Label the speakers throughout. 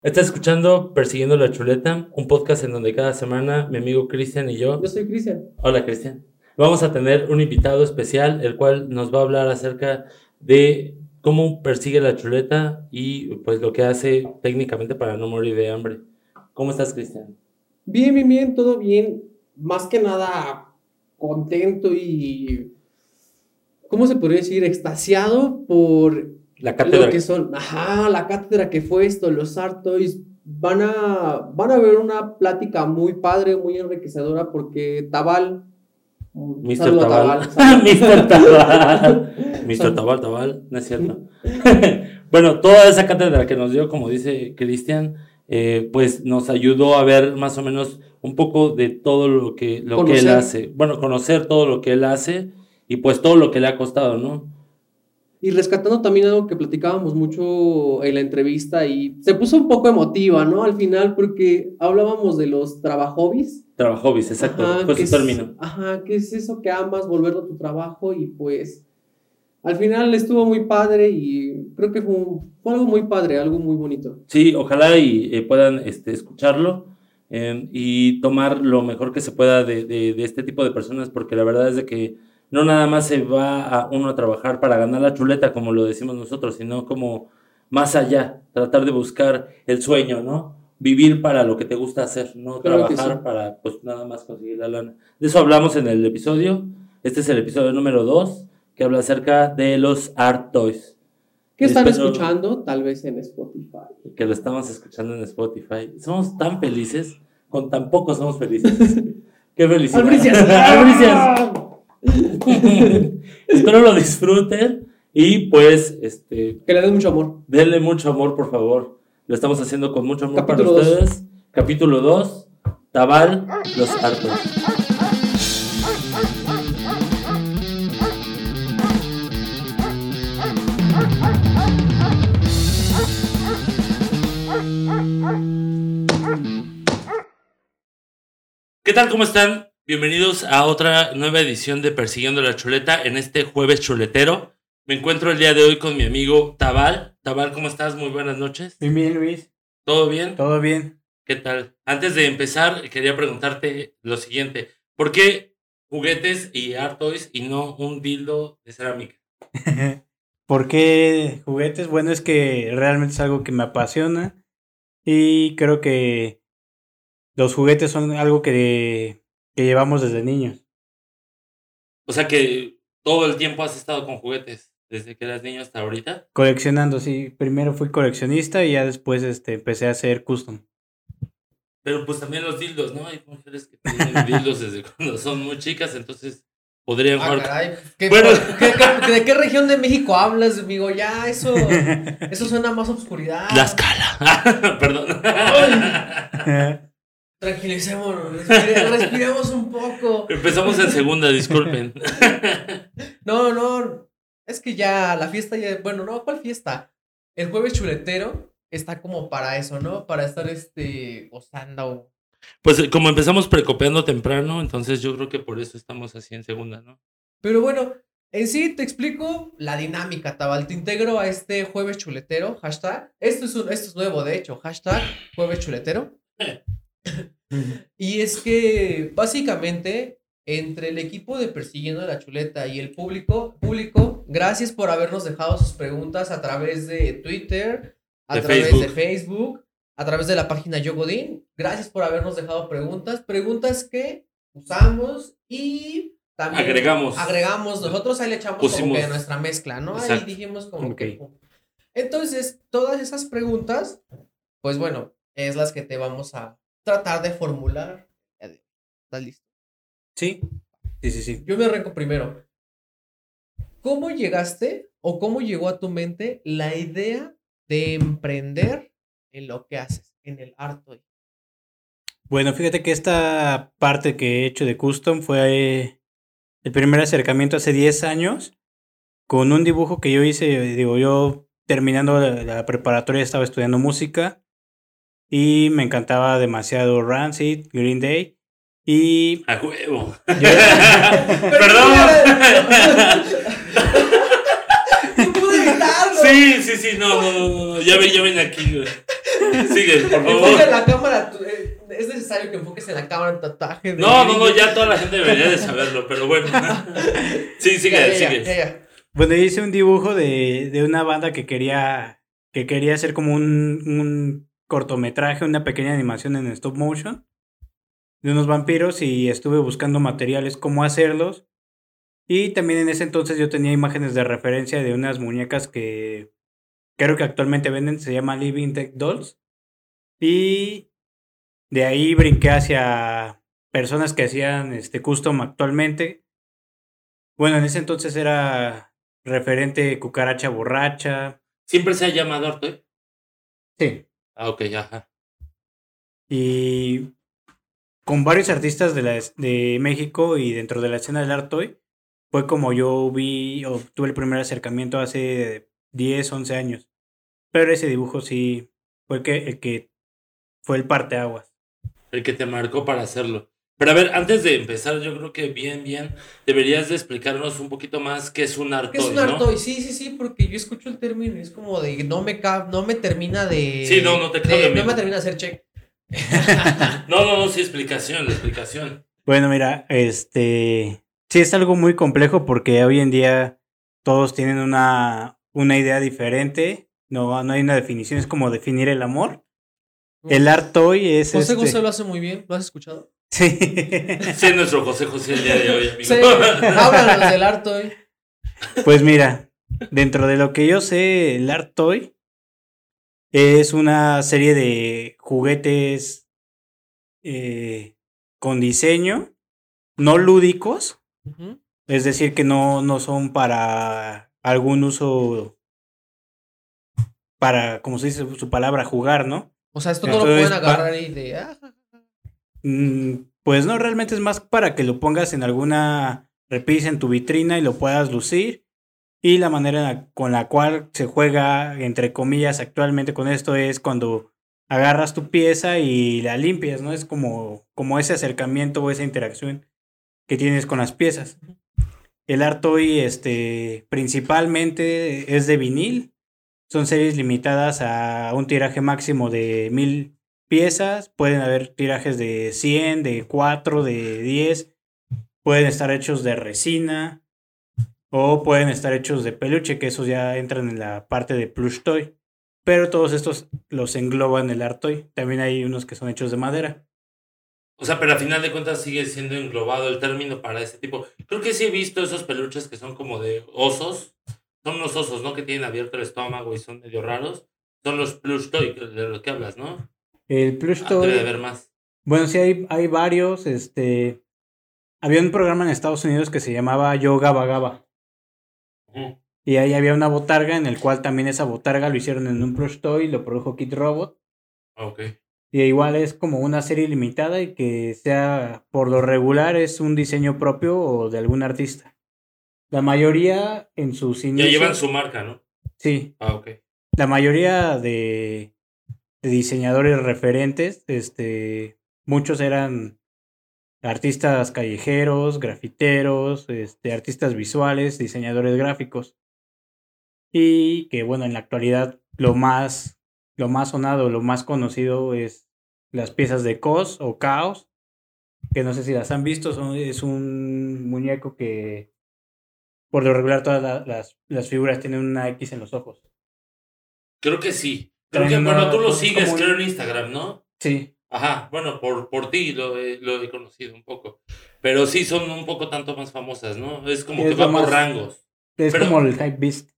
Speaker 1: Estás escuchando Persiguiendo la Chuleta, un podcast en donde cada semana mi amigo Cristian y yo.
Speaker 2: Yo soy Cristian.
Speaker 1: Hola Cristian. Vamos a tener un invitado especial, el cual nos va a hablar acerca de cómo persigue la chuleta y pues lo que hace técnicamente para no morir de hambre. ¿Cómo estás, Cristian?
Speaker 2: Bien, bien, bien, todo bien. Más que nada contento y. ¿Cómo se podría decir? Extasiado por
Speaker 1: La cátedra.
Speaker 2: lo que son. Ajá, la cátedra que fue esto, los Art Toys. Van a, van a ver una plática muy padre, muy enriquecedora, porque Tabal.
Speaker 1: Mr. Tabal.
Speaker 2: Tabal.
Speaker 1: Mr. Tabal. Mr. Tabal, Tabal, no es cierto. bueno, toda esa cátedra que nos dio, como dice Cristian, eh, pues nos ayudó a ver más o menos un poco de todo lo que, lo que él hace. Bueno, conocer todo lo que él hace y pues todo lo que le ha costado, ¿no?
Speaker 2: Y rescatando también algo que platicábamos mucho en la entrevista y se puso un poco emotiva, ¿no? Al final, porque hablábamos de los trabajobis.
Speaker 1: Trabajo, exacto,
Speaker 2: Ajá,
Speaker 1: su
Speaker 2: es-
Speaker 1: término.
Speaker 2: Ajá, ¿qué es eso que amas, volverlo a tu trabajo? Y pues al final estuvo muy padre y creo que fue, un- fue algo muy padre, algo muy bonito.
Speaker 1: Sí, ojalá y eh, puedan este, escucharlo eh, y tomar lo mejor que se pueda de, de- de este tipo de personas, porque la verdad es de que no nada más se va a uno a trabajar para ganar la chuleta, como lo decimos nosotros, sino como más allá, tratar de buscar el sueño, ¿no? Vivir para lo que te gusta hacer, no
Speaker 2: Claro que
Speaker 1: trabajar
Speaker 2: sí.
Speaker 1: para pues nada más conseguir la lana. De eso hablamos en el episodio. Este es el episodio número 2, que habla acerca de los art toys.
Speaker 2: ¿Qué están escuchando? Tal vez en Spotify.
Speaker 1: que lo estamos escuchando en Spotify. Somos tan felices, con tan poco somos felices. Qué felicidad.
Speaker 2: ¡Albricias!
Speaker 1: Espero lo disfruten y pues este
Speaker 2: Que le den mucho amor.
Speaker 1: denle mucho amor, por favor. Lo estamos haciendo con mucho amor
Speaker 2: Capítulo
Speaker 1: para
Speaker 2: dos.
Speaker 1: ustedes. Capítulo 2, Tabal, los hartos. ¿Qué tal? ¿Cómo están? Bienvenidos a otra nueva edición de Persiguiendo la Chuleta en este jueves chuletero. Me encuentro el día de hoy con mi amigo Tabal. Tabal, ¿cómo estás? Muy buenas noches.
Speaker 3: Bien, bien, Luis.
Speaker 1: ¿Todo bien?
Speaker 3: Todo bien.
Speaker 1: ¿Qué tal? Antes de empezar, quería preguntarte lo siguiente. ¿Por qué juguetes y art toys y no un dildo de cerámica?
Speaker 3: ¿Por qué juguetes? Bueno, es que realmente es algo que me apasiona y creo que los juguetes son algo que, que llevamos desde niños.
Speaker 1: O sea que todo el tiempo has estado con juguetes, desde que eras niño hasta ahorita.
Speaker 3: Coleccionando, sí. Primero fui coleccionista y ya después este, empecé a hacer custom.
Speaker 1: Pero pues también los dildos, ¿no? Hay mujeres que tienen dildos desde cuando son muy chicas, entonces podrían
Speaker 2: Ah,
Speaker 1: jugar.
Speaker 2: caray. ¿Qué-
Speaker 1: Bueno.
Speaker 2: qué- qué- ¿De qué región de México hablas, amigo? Ya, eso, eso suena más a obscuridad.
Speaker 1: La escala. Perdón.
Speaker 2: Tranquilicémonos, respire- respiremos un poco.
Speaker 1: Empezamos en segunda, disculpen.
Speaker 2: No, no, es que ya la fiesta ya, bueno, no, ¿cuál fiesta? El jueves chuletero está como para eso, ¿no? Para estar este gozando.
Speaker 1: Pues eh, como empezamos precopeando temprano, entonces yo creo que por eso estamos así en segunda, ¿no?
Speaker 2: Pero bueno, en sí te explico la dinámica, Tabal. Te integro a este jueves chuletero, hashtag. Esto es, un, esto es nuevo, de hecho, hashtag jueves chuletero. Y es que básicamente entre el equipo de Persiguiendo la Chuleta y el público, público, gracias por habernos dejado sus preguntas a través de Twitter, a
Speaker 1: De
Speaker 2: través
Speaker 1: Facebook.
Speaker 2: de Facebook, a través de la página Yo Godín. Gracias por habernos dejado preguntas, preguntas que usamos y también
Speaker 1: Agregamos.
Speaker 2: agregamos nosotros ahí le echamos como
Speaker 1: Pusimos-
Speaker 2: que nuestra mezcla, ¿no?
Speaker 1: Exacto.
Speaker 2: Ahí dijimos como
Speaker 3: Ok.
Speaker 2: que entonces, todas esas preguntas, pues bueno, es las que te vamos a tratar de formular. ¿Estás listo?
Speaker 3: Sí, sí, sí, sí.
Speaker 2: Yo me arranco primero. ¿Cómo llegaste o cómo llegó a tu mente la idea de emprender en lo que haces, en el arte?
Speaker 3: Bueno, fíjate que esta parte que he hecho de custom fue eh, el primer acercamiento hace 10 años con un dibujo que yo hice, digo, yo terminando la preparatoria estaba estudiando música y me encantaba demasiado Rancid, Green Day y
Speaker 1: A huevo.
Speaker 3: yo-
Speaker 1: Perdón.
Speaker 2: No pude evitarlo.
Speaker 1: Sí, sí, sí, no, no, no, no, ya ven, ya ven aquí, güey. Sigue, por
Speaker 2: Enfoca
Speaker 1: favor.
Speaker 2: en la cámara. eh, es necesario que enfoques en la cámara un tatuaje. de
Speaker 1: No, no, no, ya toda la gente debería de saberlo, pero bueno. Sí, sigue,
Speaker 2: Ya, ya, ya,
Speaker 1: sigue.
Speaker 2: ya, ya.
Speaker 3: Bueno, hice un dibujo de, de una banda que quería, que quería hacer como un, un cortometraje, una pequeña animación en stop motion de unos vampiros y estuve buscando materiales, cómo hacerlos. Y también en ese entonces yo tenía imágenes de referencia de unas muñecas que creo que actualmente venden, se llama Living Tech Dolls. Y de ahí brinqué hacia personas que hacían este custom actualmente. Bueno, en ese entonces era referente cucaracha borracha.
Speaker 1: ¿Siempre se ha llamado?
Speaker 3: Sí.
Speaker 1: Ah, ok, ajá.
Speaker 3: Y con varios artistas de, la, de México y dentro de la escena del Artoy, fue como yo vi o tuve el primer acercamiento hace 10, 11 años. Pero ese dibujo sí fue el que, el que fue el parteaguas.
Speaker 1: El que te marcó para hacerlo. Pero a ver, antes de empezar, yo creo que bien, bien, deberías de explicarnos un poquito más qué es un Artoy,
Speaker 2: ¿Qué es un
Speaker 1: ¿no?
Speaker 2: artoy? Sí, sí, sí, porque yo escucho el término y es como de no me ca- no me termina de.
Speaker 1: Sí, no, no te cabe,
Speaker 2: de-. No me termina de hacer check.
Speaker 1: No, no, no, sí, explicación, la explicación.
Speaker 3: Bueno, mira, este sí es algo muy complejo porque hoy en día todos tienen una, una idea diferente. No, no hay una definición, es como definir el amor. El Artoy es
Speaker 2: José
Speaker 3: este-
Speaker 2: José lo hace muy bien, ¿lo has escuchado?
Speaker 3: Sí.
Speaker 1: Sí, es nuestro José José el día de hoy, amigo.
Speaker 2: Sí, háblanos del artoy.
Speaker 3: Pues mira, dentro de lo que yo sé, el Art Toy es una serie de juguetes eh, con diseño, no lúdicos, es decir, que no, no son para algún uso, para, como se dice su palabra, jugar, ¿no?
Speaker 2: O sea, esto no lo pueden agarrar y de. ah,
Speaker 3: Pues no, realmente es más para que lo pongas en alguna repisa en tu vitrina y lo puedas lucir. Y la manera con la cual se juega, entre comillas, actualmente con esto es cuando agarras tu pieza y la limpias, ¿no? Es como, como ese acercamiento o esa interacción que tienes con las piezas. El Artoy, este, principalmente es de vinil. Son series limitadas a un tiraje máximo de mil piezas. Pueden haber tirajes de 100, de 4, de 10. Pueden estar hechos de resina. O pueden estar hechos de peluche, que esos ya entran en la parte de plush toy. Pero todos estos los engloban el art toy. También hay unos que son hechos de madera.
Speaker 1: O sea, pero a final de cuentas sigue siendo englobado el término para ese tipo. Creo que sí he visto esos peluches que son como de osos. Son unos osos, ¿no? Que tienen abierto el estómago y son medio raros. Son los plush toy de los que hablas, ¿no?
Speaker 3: El plush
Speaker 1: Ah,
Speaker 3: toy.
Speaker 1: debe de haber más.
Speaker 3: Bueno, sí, hay, hay varios. Este. Había un programa en Estados Unidos que se llamaba Yo Gaba Gaba. Y ahí había una botarga en el cual también esa botarga lo hicieron en un plush toy, lo produjo Kid Robot.
Speaker 1: Ah, Ok.
Speaker 3: Y igual es como una serie limitada y que sea por lo regular es un diseño propio o de algún artista. La mayoría en sus
Speaker 1: Ya
Speaker 3: inicios.
Speaker 1: llevan su marca, ¿no?
Speaker 3: Sí,
Speaker 1: Ah, ok.
Speaker 3: la mayoría de diseñadores referentes, este, muchos eran artistas callejeros, grafiteros, este, artistas visuales, diseñadores gráficos. Y que bueno, en la actualidad lo más, lo más sonado, lo más conocido es las piezas de COS o Caos, que no sé si las han visto, son, es un muñeco que por lo regular todas la- las, las figuras tienen una X en los ojos.
Speaker 1: Creo que sí. Creo que, bueno, tú lo
Speaker 3: es
Speaker 1: sigues, creo, en Instagram, ¿no?
Speaker 3: Sí,
Speaker 1: Ajá, bueno, por, por ti lo he, lo he conocido un poco. Pero sí son un poco tanto más famosas, ¿no? Es como
Speaker 3: Es
Speaker 1: que va por rangos.
Speaker 3: Es
Speaker 1: Pero-
Speaker 3: como el Hype Beast.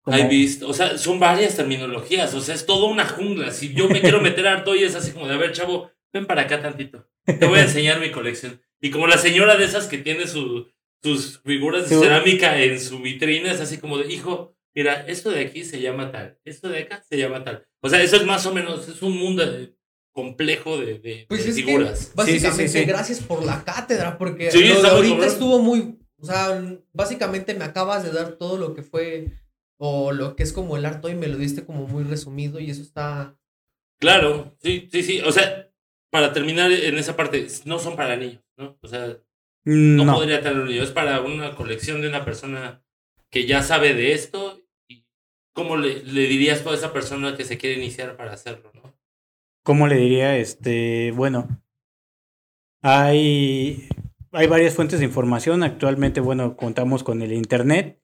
Speaker 3: Como-
Speaker 1: Hay visto, o sea, son varias terminologías, o sea, es toda una jungla. Si yo me quiero meter harto y es así como de, a ver, chavo, ven para acá tantito. Te voy a enseñar mi colección. Y como la señora de esas que tiene su, sus figuras de cerámica en su vitrina, es así como de, hijo, mira, esto de aquí se llama tal, esto de acá se llama tal. O sea, eso es más o menos, es un mundo de- complejo de, de-
Speaker 2: Pues
Speaker 1: de
Speaker 2: es que,
Speaker 1: figuras.
Speaker 2: básicamente,
Speaker 3: Sí, sí, sí, sí.
Speaker 2: gracias por la cátedra, porque
Speaker 1: Sí,
Speaker 2: lo de ahorita estuvo muy. O sea, básicamente me acabas de dar todo lo que fue. O lo que es como el arte y me lo diste como muy resumido y eso está.
Speaker 1: Claro, sí, sí, sí. O sea, para terminar en esa parte, no son para niños, ¿no? O sea, no,
Speaker 3: No,
Speaker 1: podría tener un niño. Es para una colección de una persona que ya sabe de esto ¿cómo le, le dirías a esa persona que se quiere iniciar para hacerlo, no?
Speaker 3: ¿Cómo le diría? Este, bueno, hay, hay varias fuentes de información. Actualmente, bueno, contamos con el Internet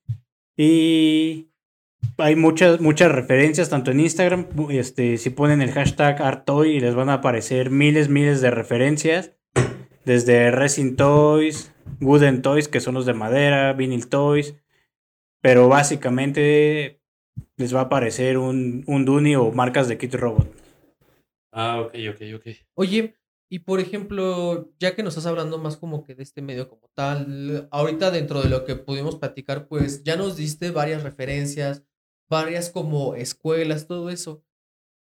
Speaker 3: y hay muchas, muchas referencias, tanto en Instagram, este, si ponen el hashtag ArtToy les van a aparecer miles, miles de referencias, desde Resin Toys, Wooden Toys, que son los de madera, Vinyl Toys, pero básicamente les va a aparecer un, un Duni o marcas de kit robot.
Speaker 1: Ah, ok, ok, ok.
Speaker 2: Oye, y por ejemplo, ya que nos estás hablando más como que de este medio como tal, ahorita dentro de lo que pudimos platicar, pues ya nos diste varias referencias, varias como escuelas, todo eso.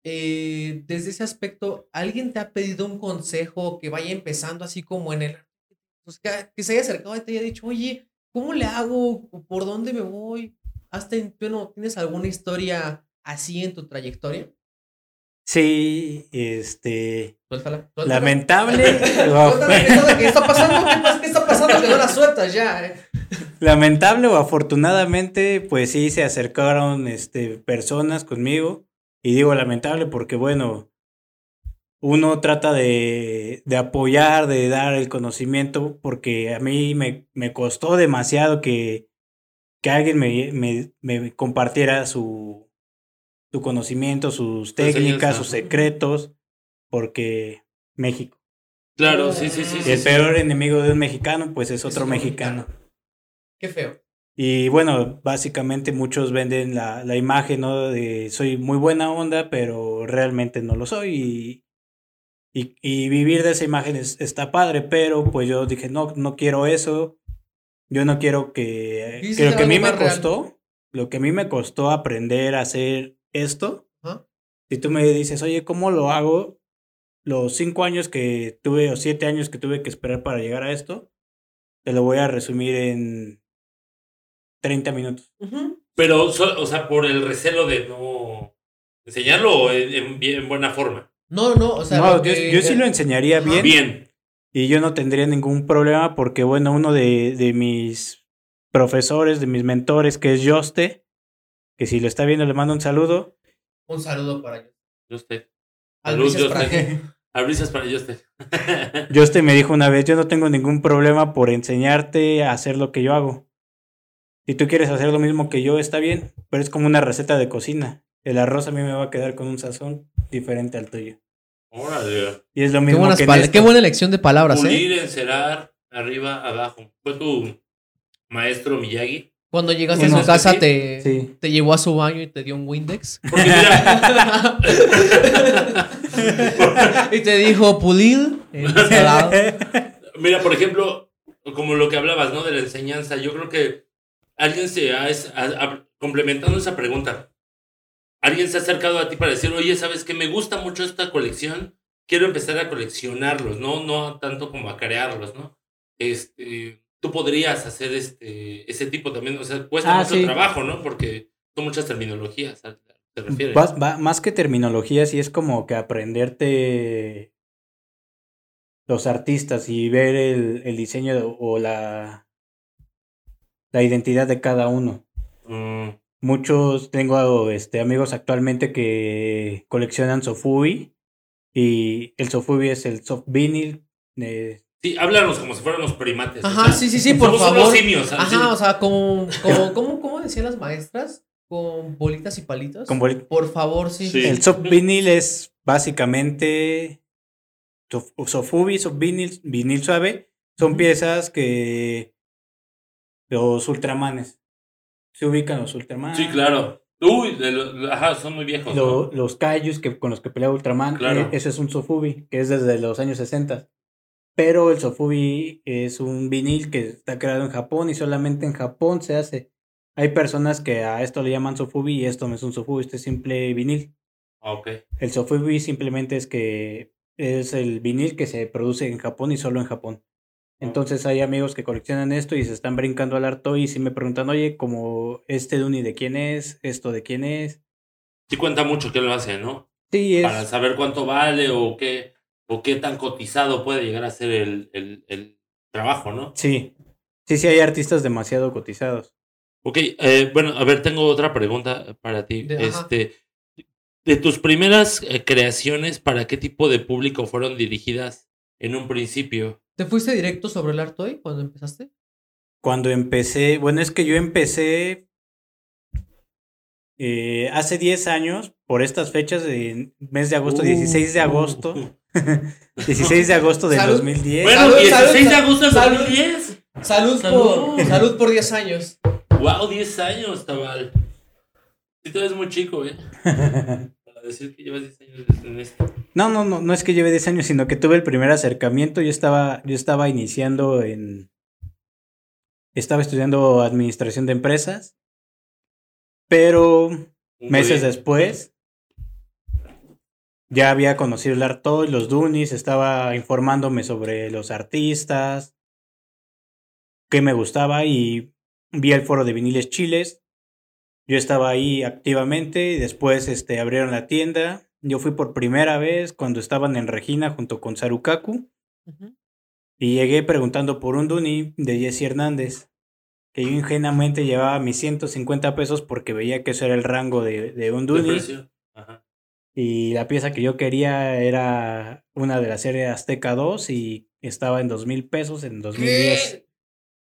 Speaker 2: Eh, desde ese aspecto, ¿alguien te ha pedido un consejo que vaya empezando así como en el... Pues que, que se haya acercado y te haya dicho, oye, ¿cómo le hago? ¿Por dónde me voy? ¿Hasta, bueno, ¿Tienes alguna historia así en tu trayectoria?
Speaker 3: Sí, este.
Speaker 2: Suéltala. suéltala.
Speaker 3: Lamentable.
Speaker 2: Suéltala, ¿Qué está pasando? ¿Qué, pasa? ¿Qué está pasando? Que no la sueltas ya. eh.
Speaker 3: Lamentable o afortunadamente, pues sí se acercaron este, personas conmigo. Y digo lamentable porque, bueno, uno trata de, de apoyar, de dar el conocimiento, porque a mí me, me costó demasiado que, que alguien me, me, me compartiera su, su conocimiento, sus técnicas, sus secretos, porque México.
Speaker 1: Claro, sí, sí, sí.
Speaker 3: Y el
Speaker 1: sí.
Speaker 3: peor enemigo de un mexicano, pues es otro mexicano.
Speaker 2: Qué feo.
Speaker 3: Y bueno, básicamente muchos venden la, la imagen, ¿no? De soy muy buena onda, pero realmente no lo soy. Y, y, y vivir de esa imagen es- está padre, pero pues yo dije, no, no quiero eso. Yo no quiero que, lo que a mí me
Speaker 2: real.
Speaker 3: costó, lo que a mí me costó aprender a hacer esto, si tú me dices, oye, ¿cómo lo hago? Los cinco años que tuve o siete años que tuve que esperar para llegar a esto, te lo voy a resumir en 30 minutos.
Speaker 1: Pero, o sea, por el recelo de no enseñarlo o en, en buena forma.
Speaker 2: No, no, o sea.
Speaker 3: no, yo,
Speaker 2: que-
Speaker 3: yo sí lo enseñaría bien,
Speaker 1: Bien.
Speaker 3: Y yo no tendría ningún problema porque, bueno, uno de, de mis profesores, de mis mentores, que es Joste, que si lo está viendo le mando un saludo.
Speaker 2: Un saludo para ellos.
Speaker 1: Yo usted.
Speaker 2: Albricias
Speaker 1: Salud,
Speaker 2: para-
Speaker 1: usted.
Speaker 3: Joste me dijo una vez, yo no tengo ningún problema por enseñarte a hacer lo que yo hago. Si tú quieres hacer lo mismo que yo, está bien, pero es como una receta de cocina. El arroz a mí me va a quedar con un sazón diferente al tuyo.
Speaker 1: Órale.
Speaker 3: Y es lo
Speaker 2: Qué,
Speaker 3: mismo
Speaker 2: buenas
Speaker 3: que en esto.
Speaker 2: qué buena elección de palabras, ¿eh?
Speaker 1: Pulir, encerar, arriba, abajo. Fue tu maestro Miyagi.
Speaker 2: Cuando llegaste a su casa,
Speaker 1: Sí.
Speaker 2: te,
Speaker 3: Sí.
Speaker 2: te llevó a su baño y te dio un Windex.
Speaker 1: Porque mira,
Speaker 2: y te dijo pulir, ensalado.
Speaker 1: mira, por ejemplo, como lo que hablabas, ¿no? De la enseñanza, yo creo que alguien se ha, es- ha- ha- complementando esa pregunta, alguien se ha acercado a ti para decir, oye, ¿sabes qué? Me gusta mucho esta colección, quiero empezar a coleccionarlos, ¿no? No tanto como a crearlos, ¿no? Este, tú podrías hacer este, ese tipo también, o sea, cuesta
Speaker 3: Ah,
Speaker 1: mucho
Speaker 3: sí.
Speaker 1: trabajo, ¿no? Porque son muchas terminologías, ¿a- ¿te refieres?
Speaker 3: Va- más que terminología, sí es como que aprenderte los artistas y ver el, el diseño o la, la identidad de cada uno.
Speaker 1: Mm,
Speaker 3: Muchos, tengo este, amigos actualmente que coleccionan Sofubi y el Sofubi es el soft vinyl. eh,
Speaker 1: sí, háblanos como si fuéramos primates. o
Speaker 2: Ajá,
Speaker 1: sea,
Speaker 2: sí, sí, sí, por
Speaker 1: somos
Speaker 2: favor.
Speaker 1: unos simios. ¿sabes?
Speaker 2: Ajá, o sea, como, como, como, ¿cómo decían las maestras? Con bolitas y palitos.
Speaker 3: con boli-
Speaker 2: Por favor, sí.
Speaker 1: Sí.
Speaker 3: El soft vinyl es básicamente sof- Sofubi, soft vinyl, vinil suave. Son piezas que los ultramanes. Se ubican los ultramanes.
Speaker 1: Sí, claro. Uy, de lo- ajá, son muy viejos.
Speaker 3: Lo-
Speaker 1: ¿no?
Speaker 3: los kaijus que, con los que pelea Ultraman,
Speaker 1: Claro.
Speaker 3: eh, ese es un Sofubi, que es desde los años 60. Pero el Sofubi es un vinil que está creado en Japón y solamente en Japón se hace. Hay personas que a esto le llaman Sofubi y esto no es un Sofubi, este es simple vinil.
Speaker 1: Ah, ok.
Speaker 3: El Sofubi simplemente es que es el vinil que se produce en Japón y solo en Japón. Entonces hay amigos que coleccionan esto y se están brincando al harto y si me preguntan, oye, como este Duni de quién es, esto de quién es.
Speaker 1: Sí cuenta mucho que lo hace, ¿no?
Speaker 3: Sí, es,
Speaker 1: Para saber cuánto vale o qué, o qué tan cotizado puede llegar a ser el, el, el trabajo, ¿no?
Speaker 3: Sí, sí, sí hay artistas demasiado cotizados.
Speaker 1: Ok, eh, bueno, a ver, tengo otra pregunta para ti.
Speaker 2: De- ajá.
Speaker 1: este, de tus primeras eh, creaciones, ¿para qué tipo de público fueron dirigidas en un principio?
Speaker 2: ¿Te fuiste directo sobre el Artoy cuando empezaste?
Speaker 3: Cuando empecé, bueno, es que yo empecé eh, hace 10 años, por estas fechas, de mes de agosto, 16 de agosto, 16 de agosto del
Speaker 2: Salud.
Speaker 3: 2010.
Speaker 1: Bueno,
Speaker 2: Salud,
Speaker 1: 16 de
Speaker 2: salud,
Speaker 1: agosto del
Speaker 2: salud.
Speaker 1: 2010.
Speaker 2: Salud,
Speaker 1: Salud.
Speaker 2: Por, salud por 10 años.
Speaker 1: Wow, 10 años, Tabal. Sí, tú eres muy chico, ¿eh? Decir que llevas 10 años en esto.
Speaker 3: No, no, no, no es que lleve 10 años, sino que tuve el primer acercamiento. Yo estaba, yo estaba iniciando en. Estaba estudiando administración de empresas. Pero
Speaker 1: Muy
Speaker 3: meses
Speaker 1: bien.
Speaker 3: después ya había conocido el Artoy, los Dunis, estaba informándome sobre los artistas, qué me gustaba y vi el foro de viniles chiles. Yo estaba ahí activamente y después este, abrieron la tienda. Yo fui por primera vez cuando estaban en Regina junto con Sarukaku y llegué preguntando por un Duni de Jesse Hernández. Que yo ingenuamente llevaba mis 150 pesos porque veía que eso era el rango de, de un
Speaker 1: ¿De
Speaker 3: Duni.
Speaker 1: Ajá.
Speaker 3: Y la pieza que yo quería era una de la serie Azteca 2 y estaba en dos mil pesos en 2010.
Speaker 2: ¿Qué?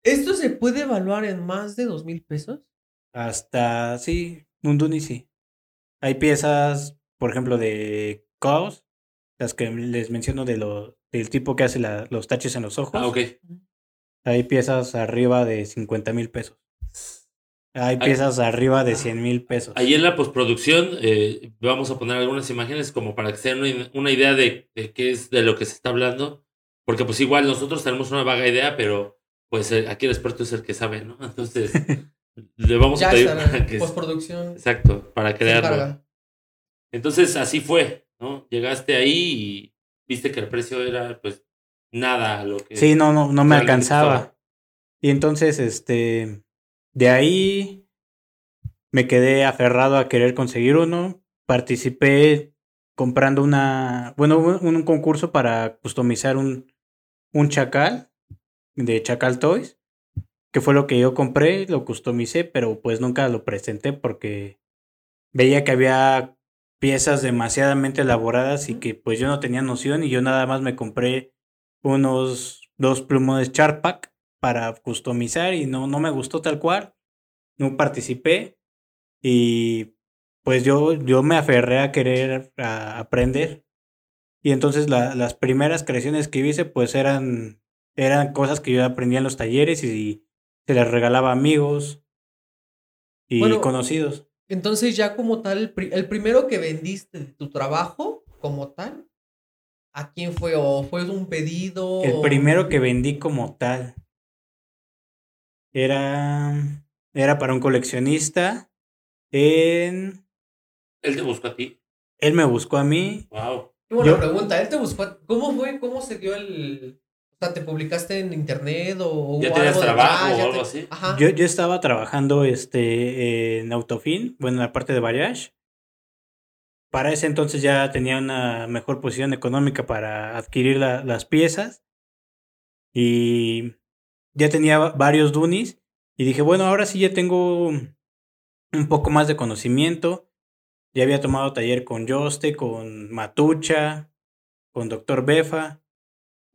Speaker 2: ¿Esto se puede evaluar en más de dos mil pesos?
Speaker 3: Hasta, sí, un Duni sí. Hay piezas, por ejemplo, de Chaos, las que les menciono de lo, del tipo que hace la- los taches en los ojos.
Speaker 1: Ah, ok.
Speaker 3: Hay piezas arriba de 50 mil pesos. Hay piezas arriba de 100 mil pesos.
Speaker 1: Ahí en la postproducción eh, vamos a poner algunas imágenes como para que se den una, una idea de, de qué es de lo que se está hablando. Porque pues igual nosotros tenemos una vaga idea, pero pues eh, aquí el experto es el que sabe, ¿no? Entonces le vamos a
Speaker 2: Ya
Speaker 1: pedir
Speaker 2: está,
Speaker 1: que...
Speaker 2: postproducción.
Speaker 1: Exacto, para crearlo. Entonces así fue, ¿no? Llegaste ahí y viste que el precio era pues nada a lo que...
Speaker 3: Sí, no, no, no me alcanzaba.
Speaker 1: estaba.
Speaker 3: Y entonces, este, de ahí me quedé aferrado a querer conseguir uno. Participé comprando una, bueno, un, un concurso para customizar un, un chacal de Chacal Toys, que fue lo que yo compré, lo customicé, pero pues nunca lo presenté porque veía que había piezas demasiadamente elaboradas y que pues yo no tenía noción y yo nada más me compré unos dos plumones Charpak para customizar y no, no me gustó tal cual. No participé y pues yo, yo me aferré a querer a aprender. Y entonces la- las primeras creaciones que hice pues eran, eran cosas que yo aprendía en los talleres y se las regalaba a amigos y
Speaker 2: Bueno,
Speaker 3: conocidos.
Speaker 2: Entonces ya como tal, el, pri- el primero que vendiste de tu trabajo como tal, ¿a quién fue? ¿O fue un pedido?
Speaker 3: El
Speaker 2: o-
Speaker 3: primero que vendí como tal era, era para un coleccionista en...
Speaker 1: Él te buscó a ti.
Speaker 3: Él me buscó a mí.
Speaker 1: Wow.
Speaker 2: Qué buena
Speaker 3: Yo-
Speaker 2: pregunta. Él te buscó. ¿Cómo fue? ¿Cómo se dio el. O sea, ¿te publicaste en internet o
Speaker 1: ¿Ya tenías
Speaker 2: algo
Speaker 1: trabajo o
Speaker 2: ¿Ya
Speaker 1: algo
Speaker 2: te-
Speaker 1: así?
Speaker 2: Ajá.
Speaker 3: Yo, yo estaba trabajando este, en Autofin, bueno, en la parte de Variage. Para ese entonces ya tenía una mejor posición económica para adquirir la- las piezas. Y ya tenía va- varios Dunis. Y dije, bueno, ahora sí ya tengo un poco más de conocimiento. Ya había tomado taller con Yoste, con Matucha, con Doctor Befa.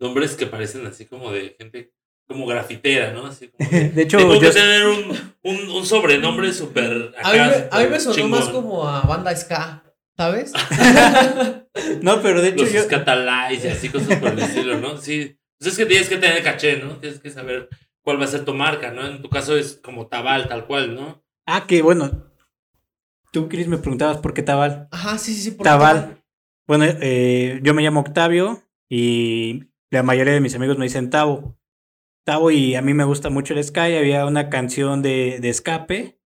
Speaker 1: Nombres que parecen así como de gente, como grafitera, ¿no? Así como de,
Speaker 3: De hecho,
Speaker 1: tengo que
Speaker 3: yo-
Speaker 1: tener un, un, un sobrenombre súper...
Speaker 2: A mí, me,
Speaker 1: acá,
Speaker 2: a mí me sonó más como a banda ska, ¿sabes?
Speaker 3: No, pero de hecho
Speaker 1: Los
Speaker 3: yo,
Speaker 1: y así cosas por el estilo, ¿no? Sí. Pues es que tienes que tener caché, ¿no? Tienes que saber cuál va a ser tu marca, ¿no? En tu caso es como Tabal, tal cual, ¿no?
Speaker 3: Ah, que bueno. Tú, Chris, me preguntabas por qué Tabal.
Speaker 2: Ajá, sí, sí, sí. ¿por qué
Speaker 3: Tabal. Bueno, eh, yo me llamo Octavio y la mayoría de mis amigos me dicen Tavo. Tavo y a mí me gusta mucho el Sky. Había una canción de, de escape,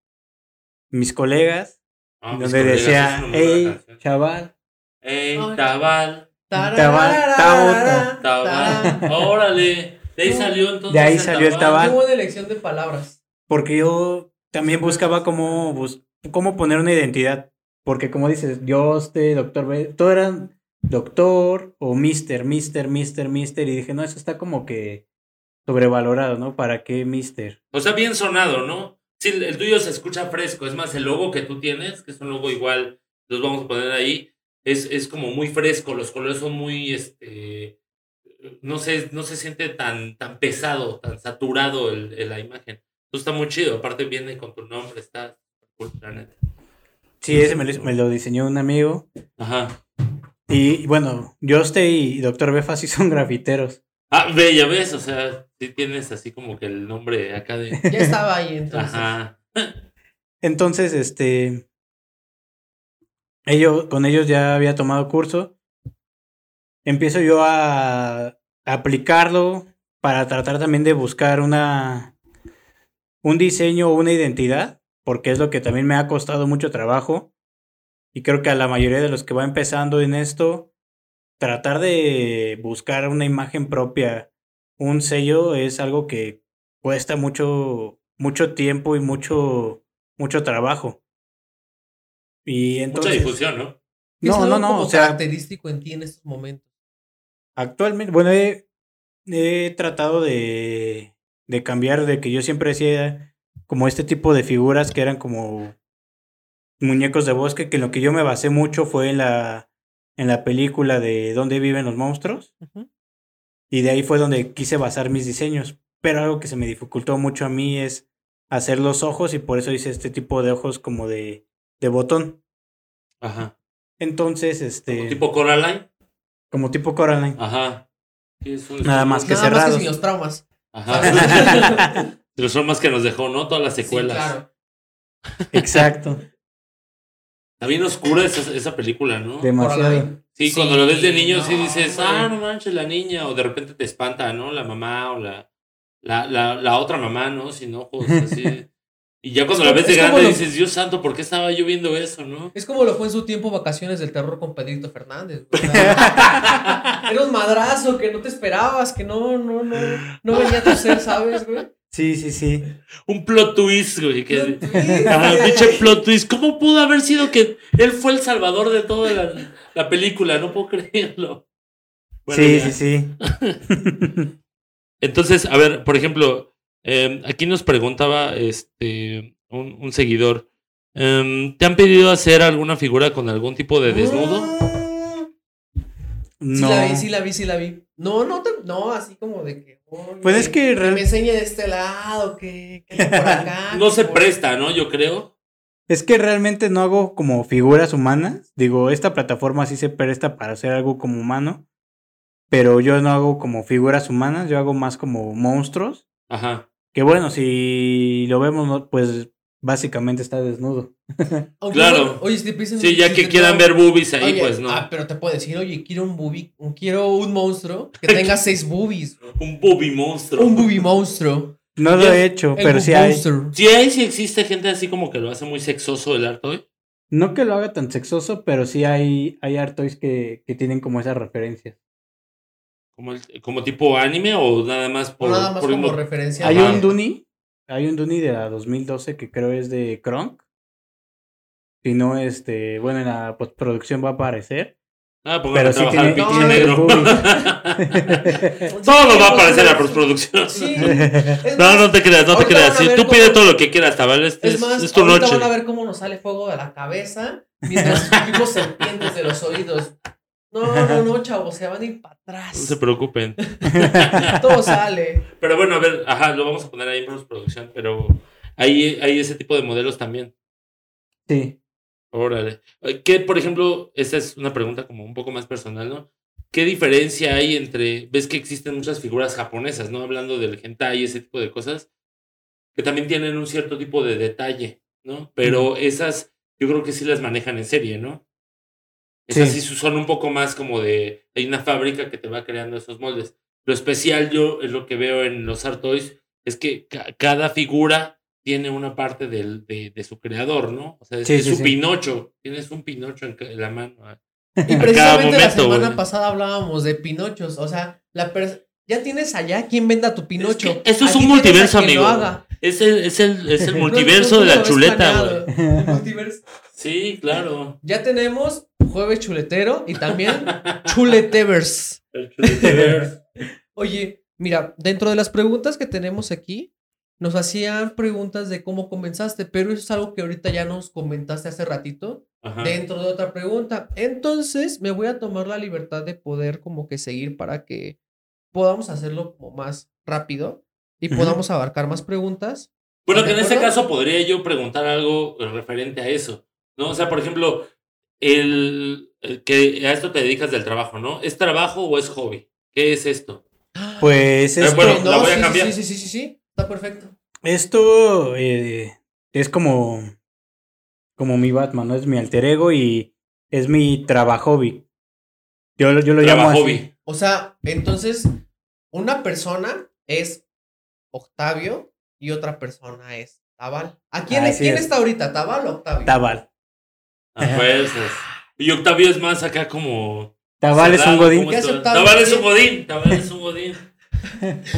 Speaker 3: mis colegas,
Speaker 1: Ah, mis
Speaker 3: donde
Speaker 1: colegas, es
Speaker 3: decía, hey, chaval.
Speaker 1: Ey,
Speaker 2: Ay.
Speaker 1: Tabal,
Speaker 3: Tabal, Tavo,
Speaker 1: Tabal. Órale. De ahí salió entonces.
Speaker 3: De ahí salió el Tabal.
Speaker 2: buena elección de palabras.
Speaker 3: Porque yo también buscaba cómo, cómo poner una identidad. Porque como dices, yo, este, doctor, B, todo eran doctor o mister, mister, mister, mister. Y dije, no, eso está como que sobrevalorado, ¿no? ¿Para qué mister?
Speaker 1: O sea, bien sonado, ¿no? Sí, el tuyo se escucha fresco. Es más, el logo que tú tienes, que es un logo igual, los vamos a poner ahí, es, es como muy fresco. Los colores son muy, este, no sé, no se siente tan, tan pesado, tan saturado el, el- la imagen. Entonces está muy chido. Aparte viene con tu nombre, está cool, la neta.
Speaker 3: Sí, ese me lo, me lo diseñó un amigo.
Speaker 1: Ajá.
Speaker 3: Y, bueno, Joste y Doctor Befa sí son grafiteros.
Speaker 1: Ah, ve, ya ves, o sea, sí tienes así como que el nombre acá de...
Speaker 2: Ya estaba ahí entonces.
Speaker 1: Ajá.
Speaker 3: Entonces, este. Ellos, con ellos ya había tomado curso. Empiezo yo a, a aplicarlo para tratar también de buscar una. un diseño o una identidad. Porque es lo que también me ha costado mucho trabajo. Y creo que a la mayoría de los que va empezando en esto, tratar de buscar una imagen propia, un sello, es algo que cuesta mucho, mucho tiempo y mucho, mucho trabajo. Y entonces.
Speaker 1: Mucha difusión, ¿no?
Speaker 2: ¿Qué es
Speaker 3: No,
Speaker 2: algo
Speaker 3: no, no.
Speaker 2: como
Speaker 3: O sea,
Speaker 2: característico en ti en estos momentos.
Speaker 3: actualmente, bueno, he, he tratado de, de cambiar, de que yo siempre hacía como este tipo de figuras que eran como muñecos de bosque, que en lo que yo me basé mucho fue en la, en la película de ¿Dónde viven los monstruos? Y de ahí fue donde quise basar mis diseños. Pero algo que se me dificultó mucho a mí es hacer los ojos y por eso hice este tipo de ojos como de, de botón.
Speaker 1: Ajá.
Speaker 3: Entonces,
Speaker 1: Como
Speaker 3: este,
Speaker 1: tipo Coraline.
Speaker 3: como tipo Coraline.
Speaker 1: Ajá.
Speaker 3: Nada más que
Speaker 2: Nada más que sin los traumas.
Speaker 1: Ajá. Los más que nos dejó, ¿no? Todas las
Speaker 2: Sí,
Speaker 1: secuelas.
Speaker 2: claro.
Speaker 3: Exacto.
Speaker 1: Está bien oscura esa, esa película, ¿no?
Speaker 3: Demasiado.
Speaker 1: Sí,
Speaker 2: Sí,
Speaker 1: cuando lo ves de niño, sí
Speaker 2: no,
Speaker 1: dices,
Speaker 2: hombre.
Speaker 1: ah, no manches, la niña, o de repente te espanta, ¿no? La mamá o la, la, la, la otra mamá, ¿no? Sin ojos, así. Y ya cuando
Speaker 2: Es
Speaker 1: la ves de grande
Speaker 2: lo-
Speaker 1: dices, Dios santo, ¿por qué estaba yo viendo eso, no?
Speaker 2: Es como lo fue en su tiempo Vacaciones del Terror con Pedrito Fernández. era un madrazo que no te esperabas, que no, no, no, no venía a tu ser, ¿sabes, güey?
Speaker 3: Sí, sí, sí.
Speaker 1: Un plot twist, güey. Que, pinche plot twist. ¿Cómo pudo haber sido que él fue el salvador de toda la, la película? No puedo creerlo. Bueno,
Speaker 3: sí,
Speaker 1: ya.
Speaker 3: sí, sí.
Speaker 1: Entonces, a ver, por ejemplo, eh, aquí nos preguntaba este un, un seguidor. em, ¿Te han pedido hacer alguna figura con algún tipo de desnudo?
Speaker 2: Ah, Sí
Speaker 3: No.
Speaker 2: la vi, sí la vi, sí la vi. No, no, no, así como de que. Oye,
Speaker 3: Pues es que real-
Speaker 2: me enseñe de este lado, que, que por acá.
Speaker 1: No
Speaker 2: que
Speaker 1: se
Speaker 2: por-
Speaker 1: presta, ¿no? Yo creo.
Speaker 3: Es que realmente no hago como figuras humanas. Digo, esta plataforma sí se presta para hacer algo como humano. Pero yo no hago como figuras humanas, yo hago más como monstruos.
Speaker 1: Ajá.
Speaker 3: Que bueno, si lo vemos, pues básicamente está desnudo.
Speaker 2: Aunque,
Speaker 1: Claro.
Speaker 2: bueno, Oye, si te piden-
Speaker 1: Sí, ya
Speaker 2: si
Speaker 1: que
Speaker 2: te-
Speaker 1: quieran
Speaker 2: no,
Speaker 1: ver boobies ahí,
Speaker 2: oye,
Speaker 1: pues no.
Speaker 2: Ah, pero te puedo decir, oye, quiero un booby, quiero un monstruo que tenga seis boobies.
Speaker 1: Un boobie monstruo.
Speaker 2: Un booby monstruo.
Speaker 3: No lo he hecho,
Speaker 2: El
Speaker 3: pero sí hay.
Speaker 2: monster.
Speaker 1: Sí, hay, sí existe gente así como que lo hace muy sexoso el arte hoy.
Speaker 3: No que lo haga tan sexoso, pero sí hay, hay artois que, que tienen como esas referencias.
Speaker 1: Como, el- como tipo anime o nada más por.
Speaker 2: nada más
Speaker 1: por
Speaker 2: como referencia.
Speaker 3: Hay
Speaker 1: Ajá.
Speaker 3: un Duni, hay un Duni de la 2012 que creo es de Kronk. Si no, este, bueno, en la postproducción va a aparecer.
Speaker 1: Ah, pongan
Speaker 3: Pero sí tiene-
Speaker 2: tiene
Speaker 1: negro. todo va a aparecer en la postproducción.
Speaker 2: Sí.
Speaker 1: No,
Speaker 2: más,
Speaker 1: no te creas, no te creas. tú
Speaker 2: cómo-
Speaker 1: pide todo lo que quieras, Tabal.
Speaker 2: Es
Speaker 1: es,
Speaker 2: más,
Speaker 1: es tu
Speaker 2: ahorita
Speaker 1: noche.
Speaker 2: van a ver cómo nos sale fuego de la cabeza mientras escupimos serpientes de los oídos. No, no, no, chavos, se van a ir para
Speaker 1: No se
Speaker 2: atrás.
Speaker 1: preocupen.
Speaker 2: Todo sale.
Speaker 1: Pero bueno, a ver, ajá, lo vamos a poner ahí en postproducción, pero hay, hay ese tipo de modelos también.
Speaker 3: Sí.
Speaker 1: Órale. ¿Qué, por ejemplo, esta es una pregunta como un poco más personal, ¿no? ¿Qué diferencia hay entre, ves que existen muchas figuras japonesas, ¿no? Hablando del hentai y ese tipo de cosas, que también tienen un cierto tipo de detalle, ¿no? Pero esas, yo creo que sí las manejan en serie, ¿no? Esas sí,
Speaker 3: Sí.
Speaker 1: son un poco más como de, hay una fábrica que te va creando esos moldes. Lo especial yo, es lo que veo en los Art Toys, es que ca- cada figura tiene una parte del, de, de su creador, ¿no? O sea, es,
Speaker 3: Sí,
Speaker 1: es
Speaker 3: sí,
Speaker 1: su
Speaker 3: sí.
Speaker 1: Pinocho, tienes un Pinocho en, la mano. ah.
Speaker 2: Y precisamente la semana pasada hablábamos de Pinochos. O sea, la ya tienes allá quien venda tu Pinocho.
Speaker 1: que eso es un multiverso, amigo. Es el, es el, es el multiverso
Speaker 2: no-
Speaker 1: de la chuleta, güey.
Speaker 2: Multiverso.
Speaker 1: Sí, claro.
Speaker 2: Ya tenemos Jueves Chuletero y también Chuletevers.
Speaker 1: El.
Speaker 2: Oye, mira, dentro de las preguntas que tenemos aquí, nos hacían preguntas de cómo comenzaste, pero eso es algo que ahorita ya nos comentaste hace ratito
Speaker 1: Ajá.
Speaker 2: dentro de otra pregunta. Entonces, me voy a tomar la libertad de poder como que seguir para que podamos hacerlo como más rápido y podamos abarcar más preguntas.
Speaker 1: Bueno,
Speaker 2: ¿De
Speaker 1: que en este caso podría yo preguntar algo referente a eso, ¿no? O sea, por ejemplo, el, el que a esto te dedicas del trabajo, ¿no? ¿Es trabajo o es hobby? ¿Qué es esto?
Speaker 3: Pues
Speaker 1: Eh,
Speaker 3: esto,
Speaker 1: bueno, la voy a
Speaker 2: sí, sí,
Speaker 1: cambiar.
Speaker 2: Sí, sí, sí, sí, sí, está perfecto.
Speaker 3: esto eh, es como, como mi Batman, ¿no? Es mi alter ego y es mi trabajo hobby. Yo, lo- yo lo llamo así.
Speaker 1: hobby.
Speaker 2: O sea, entonces, una persona es Octavio y otra persona es Tabal. ¿A quién,
Speaker 3: Así
Speaker 2: quién
Speaker 3: es.
Speaker 2: está ahorita? ¿Tabal o Octavio?
Speaker 3: Tabal.
Speaker 1: Ah, pues, es- Y Octavio es más acá como...
Speaker 3: Tabal es un godín.
Speaker 1: Tabal es un godín, Tabal es un godín.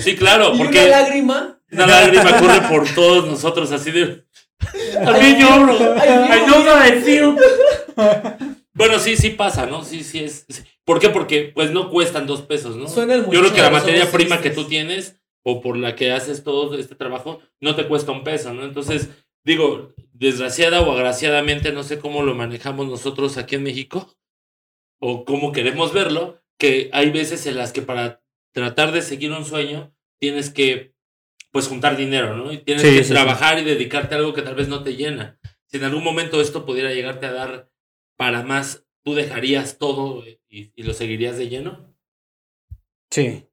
Speaker 1: Sí, claro,
Speaker 2: ¿Y
Speaker 1: porque...
Speaker 2: una lágrima?
Speaker 1: Una lágrima corre por todos nosotros, así de.
Speaker 2: Ay,
Speaker 1: También lloro.
Speaker 2: ay,
Speaker 1: I
Speaker 2: Dios.
Speaker 1: know what I feel. Bueno, sí, sí pasa, ¿no? Sí, sí es. sí. ¿Por qué? Porque pues no cuestan dos pesos, ¿no?
Speaker 2: Suena el
Speaker 1: Yo creo que la materia prima que tú tienes o por la que haces todo este trabajo no te cuesta un peso, ¿no? Entonces, digo, desgraciada o agraciadamente, no sé cómo lo manejamos nosotros aquí en México o cómo queremos verlo, que hay veces en las que para tratar de seguir un sueño tienes que pues juntar dinero, ¿no? Y tienes
Speaker 3: Sí,
Speaker 1: que
Speaker 3: sí, sí.
Speaker 1: trabajar y dedicarte a algo que tal vez no te llena. Si en algún momento esto pudiera llegarte a dar para más, ¿tú dejarías todo y, y lo seguirías de lleno?
Speaker 3: Sí.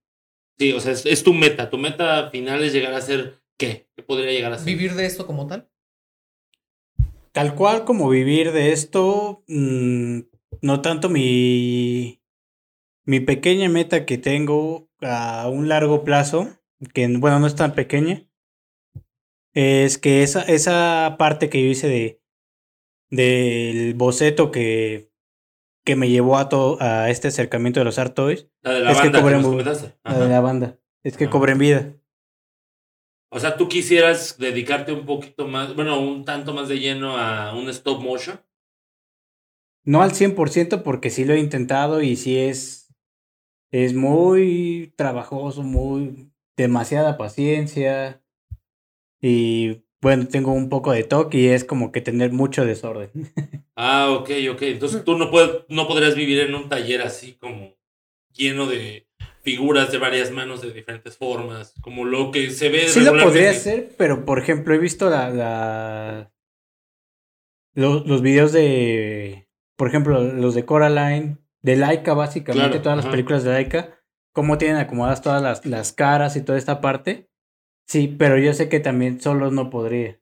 Speaker 1: Sí, o sea, es, es tu meta. Tu meta final es llegar a ser ¿qué? ¿Qué podría llegar a ser?
Speaker 2: ¿Vivir de esto como tal?
Speaker 3: Tal cual como vivir de esto, mm, no tanto mi, mi pequeña meta que tengo a un largo plazo, que bueno, no es tan pequeña, es que esa, esa parte que yo hice de del boceto que, que me llevó a, to- a este acercamiento de los Art Toys,
Speaker 1: La de la
Speaker 3: es que
Speaker 1: banda que,
Speaker 3: cobren la de la banda, es que
Speaker 1: Ajá.
Speaker 3: cobren vida.
Speaker 1: O sea, tú quisieras dedicarte un poquito más, bueno, un tanto más de lleno a un stop motion.
Speaker 3: No al 100% porque sí lo he intentado y sí es, es muy trabajoso, muy demasiada paciencia y bueno, tengo un poco de toque y es como que tener mucho desorden.
Speaker 1: Ah, ok, ok. Entonces tú no, puedes, no podrías vivir en un taller así como lleno de figuras de varias manos de diferentes formas, como lo que se ve
Speaker 3: Sí lo podría hacer, pero por ejemplo he visto la, la los, los videos de, por ejemplo, los de Coraline, de Laika básicamente,
Speaker 1: Claro,
Speaker 3: todas las
Speaker 1: ajá.
Speaker 3: películas de Laika, cómo tienen acomodadas todas las, las caras y toda esta parte. Sí, pero yo sé que también solo no podría.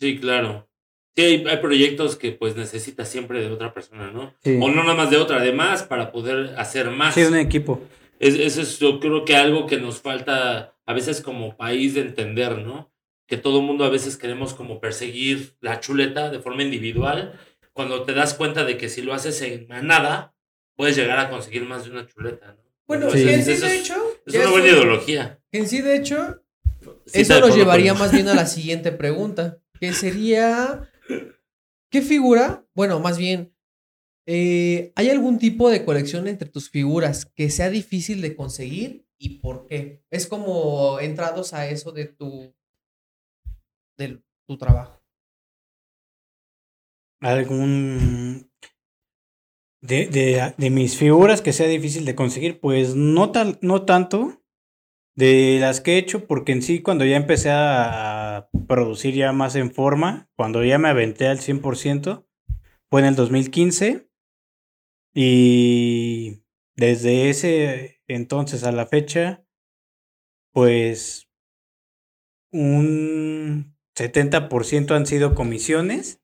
Speaker 1: Sí, claro. Sí, hay, hay proyectos que pues necesitas siempre de otra persona, ¿no?
Speaker 3: Sí.
Speaker 1: O no nada más de otra, además para poder hacer más.
Speaker 3: Sí, un equipo.
Speaker 1: Es, eso es yo creo que algo que nos falta a veces como país de entender, ¿no? Que todo el mundo a veces queremos como perseguir la chuleta de forma individual, cuando te das cuenta de que si lo haces en manada, puedes llegar a conseguir más de una chuleta, ¿no?
Speaker 2: Bueno,
Speaker 3: Sí.
Speaker 2: en sí,
Speaker 1: eso
Speaker 2: de
Speaker 1: es-
Speaker 2: hecho,
Speaker 1: es una buena ideología.
Speaker 2: en sí, de hecho,
Speaker 1: Sí,
Speaker 2: eso nos llevaría más bien a la siguiente pregunta, que sería, ¿qué figura? Bueno, más bien, eh, ¿hay algún tipo de colección entre tus figuras que sea difícil de conseguir y por qué? Es como entrados a eso de tu, de tu trabajo.
Speaker 3: algún de, de, de mis figuras que sea difícil de conseguir, pues no, tal, no tanto de las que he hecho, porque en sí cuando ya empecé a producir ya más en forma, cuando ya me aventé al 100%, fue en el 2015 y desde ese entonces a la fecha, pues un 70% han sido comisiones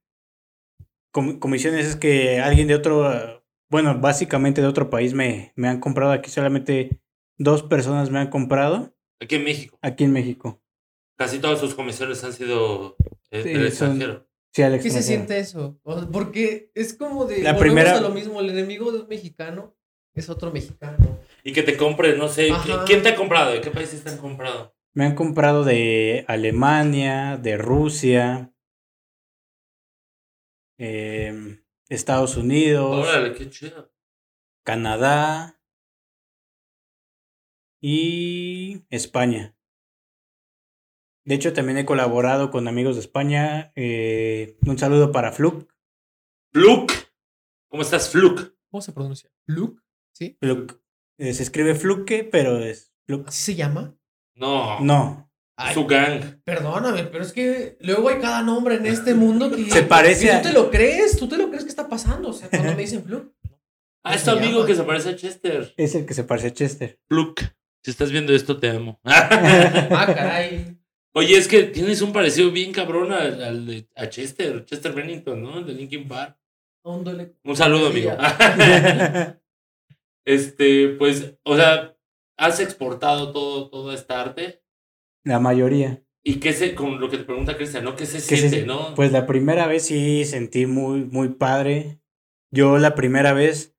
Speaker 3: com- comisiones es que alguien de otro, bueno, básicamente de otro país me, me han comprado. Aquí solamente dos personas me han comprado
Speaker 1: Aquí en México,
Speaker 3: aquí en México.
Speaker 1: casi todas sus comisiones han sido eh,
Speaker 3: Sí,
Speaker 1: del
Speaker 3: son-
Speaker 1: extranjero.
Speaker 3: Sí, al
Speaker 2: ¿Qué se siente eso? O sea, porque es como de,
Speaker 3: La
Speaker 2: volvemos
Speaker 3: primera-
Speaker 2: a lo mismo, el enemigo de un mexicano es otro mexicano.
Speaker 1: Y que te compre, no sé,
Speaker 2: Ajá.
Speaker 1: ¿quién te ha comprado? ¿De qué países te han comprado?
Speaker 3: Me han comprado de Alemania, de Rusia, em, Estados Unidos,
Speaker 1: Órale, qué chido.
Speaker 3: Canadá y España. De hecho, también he colaborado con amigos de España. eh, un saludo para Fluke.
Speaker 1: Fluke. ¿Cómo estás, Fluke?
Speaker 2: ¿Cómo se pronuncia? ¿Luke? ¿Sí?
Speaker 3: Fluke. Eh, se escribe Fluke, pero es Fluke.
Speaker 2: ¿Así se llama?
Speaker 1: No.
Speaker 3: No.
Speaker 2: Ay,
Speaker 1: Su gang.
Speaker 2: perdóname, pero es que luego hay cada nombre en este mundo que.
Speaker 3: Se parece
Speaker 2: que
Speaker 3: a-
Speaker 2: tú te lo crees, tú te lo crees que está pasando. O sea, cuando me dicen flu.
Speaker 1: Ah, es tu amigo
Speaker 2: llama?
Speaker 1: que se parece a Chester.
Speaker 3: Es el que se parece a Chester.
Speaker 1: Fluke. Si estás viendo esto, te amo.
Speaker 2: Ah, caray.
Speaker 1: Oye, es que tienes un parecido bien cabrón al, al de a Chester, Chester Bennington, ¿no? El de Linkin Park. Un saludo, amigo. este, pues, o sea, has exportado todo, toda esta arte.
Speaker 3: La mayoría.
Speaker 1: ¿Y qué se, con lo que te pregunta Cristian, ¿no? ¿Qué se
Speaker 3: ¿Qué se-
Speaker 1: siente, no?
Speaker 3: Pues la primera vez sí sentí muy, muy padre. Yo la primera vez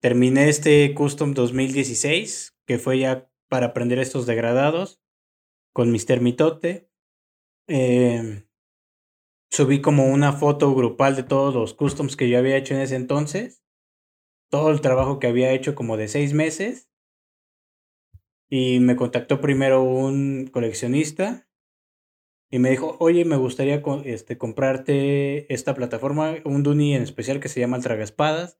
Speaker 3: terminé este Custom 2016, que fue ya para aprender estos degradados, con Mr. Mitote. Eh, subí como una foto grupal de todos los customs que yo había hecho en ese entonces. Todo el trabajo que había hecho como de seis meses. Y me contactó primero un coleccionista y me dijo, oye, me gustaría este, comprarte esta plataforma, un Duni en especial que se llama el Tragaspadas.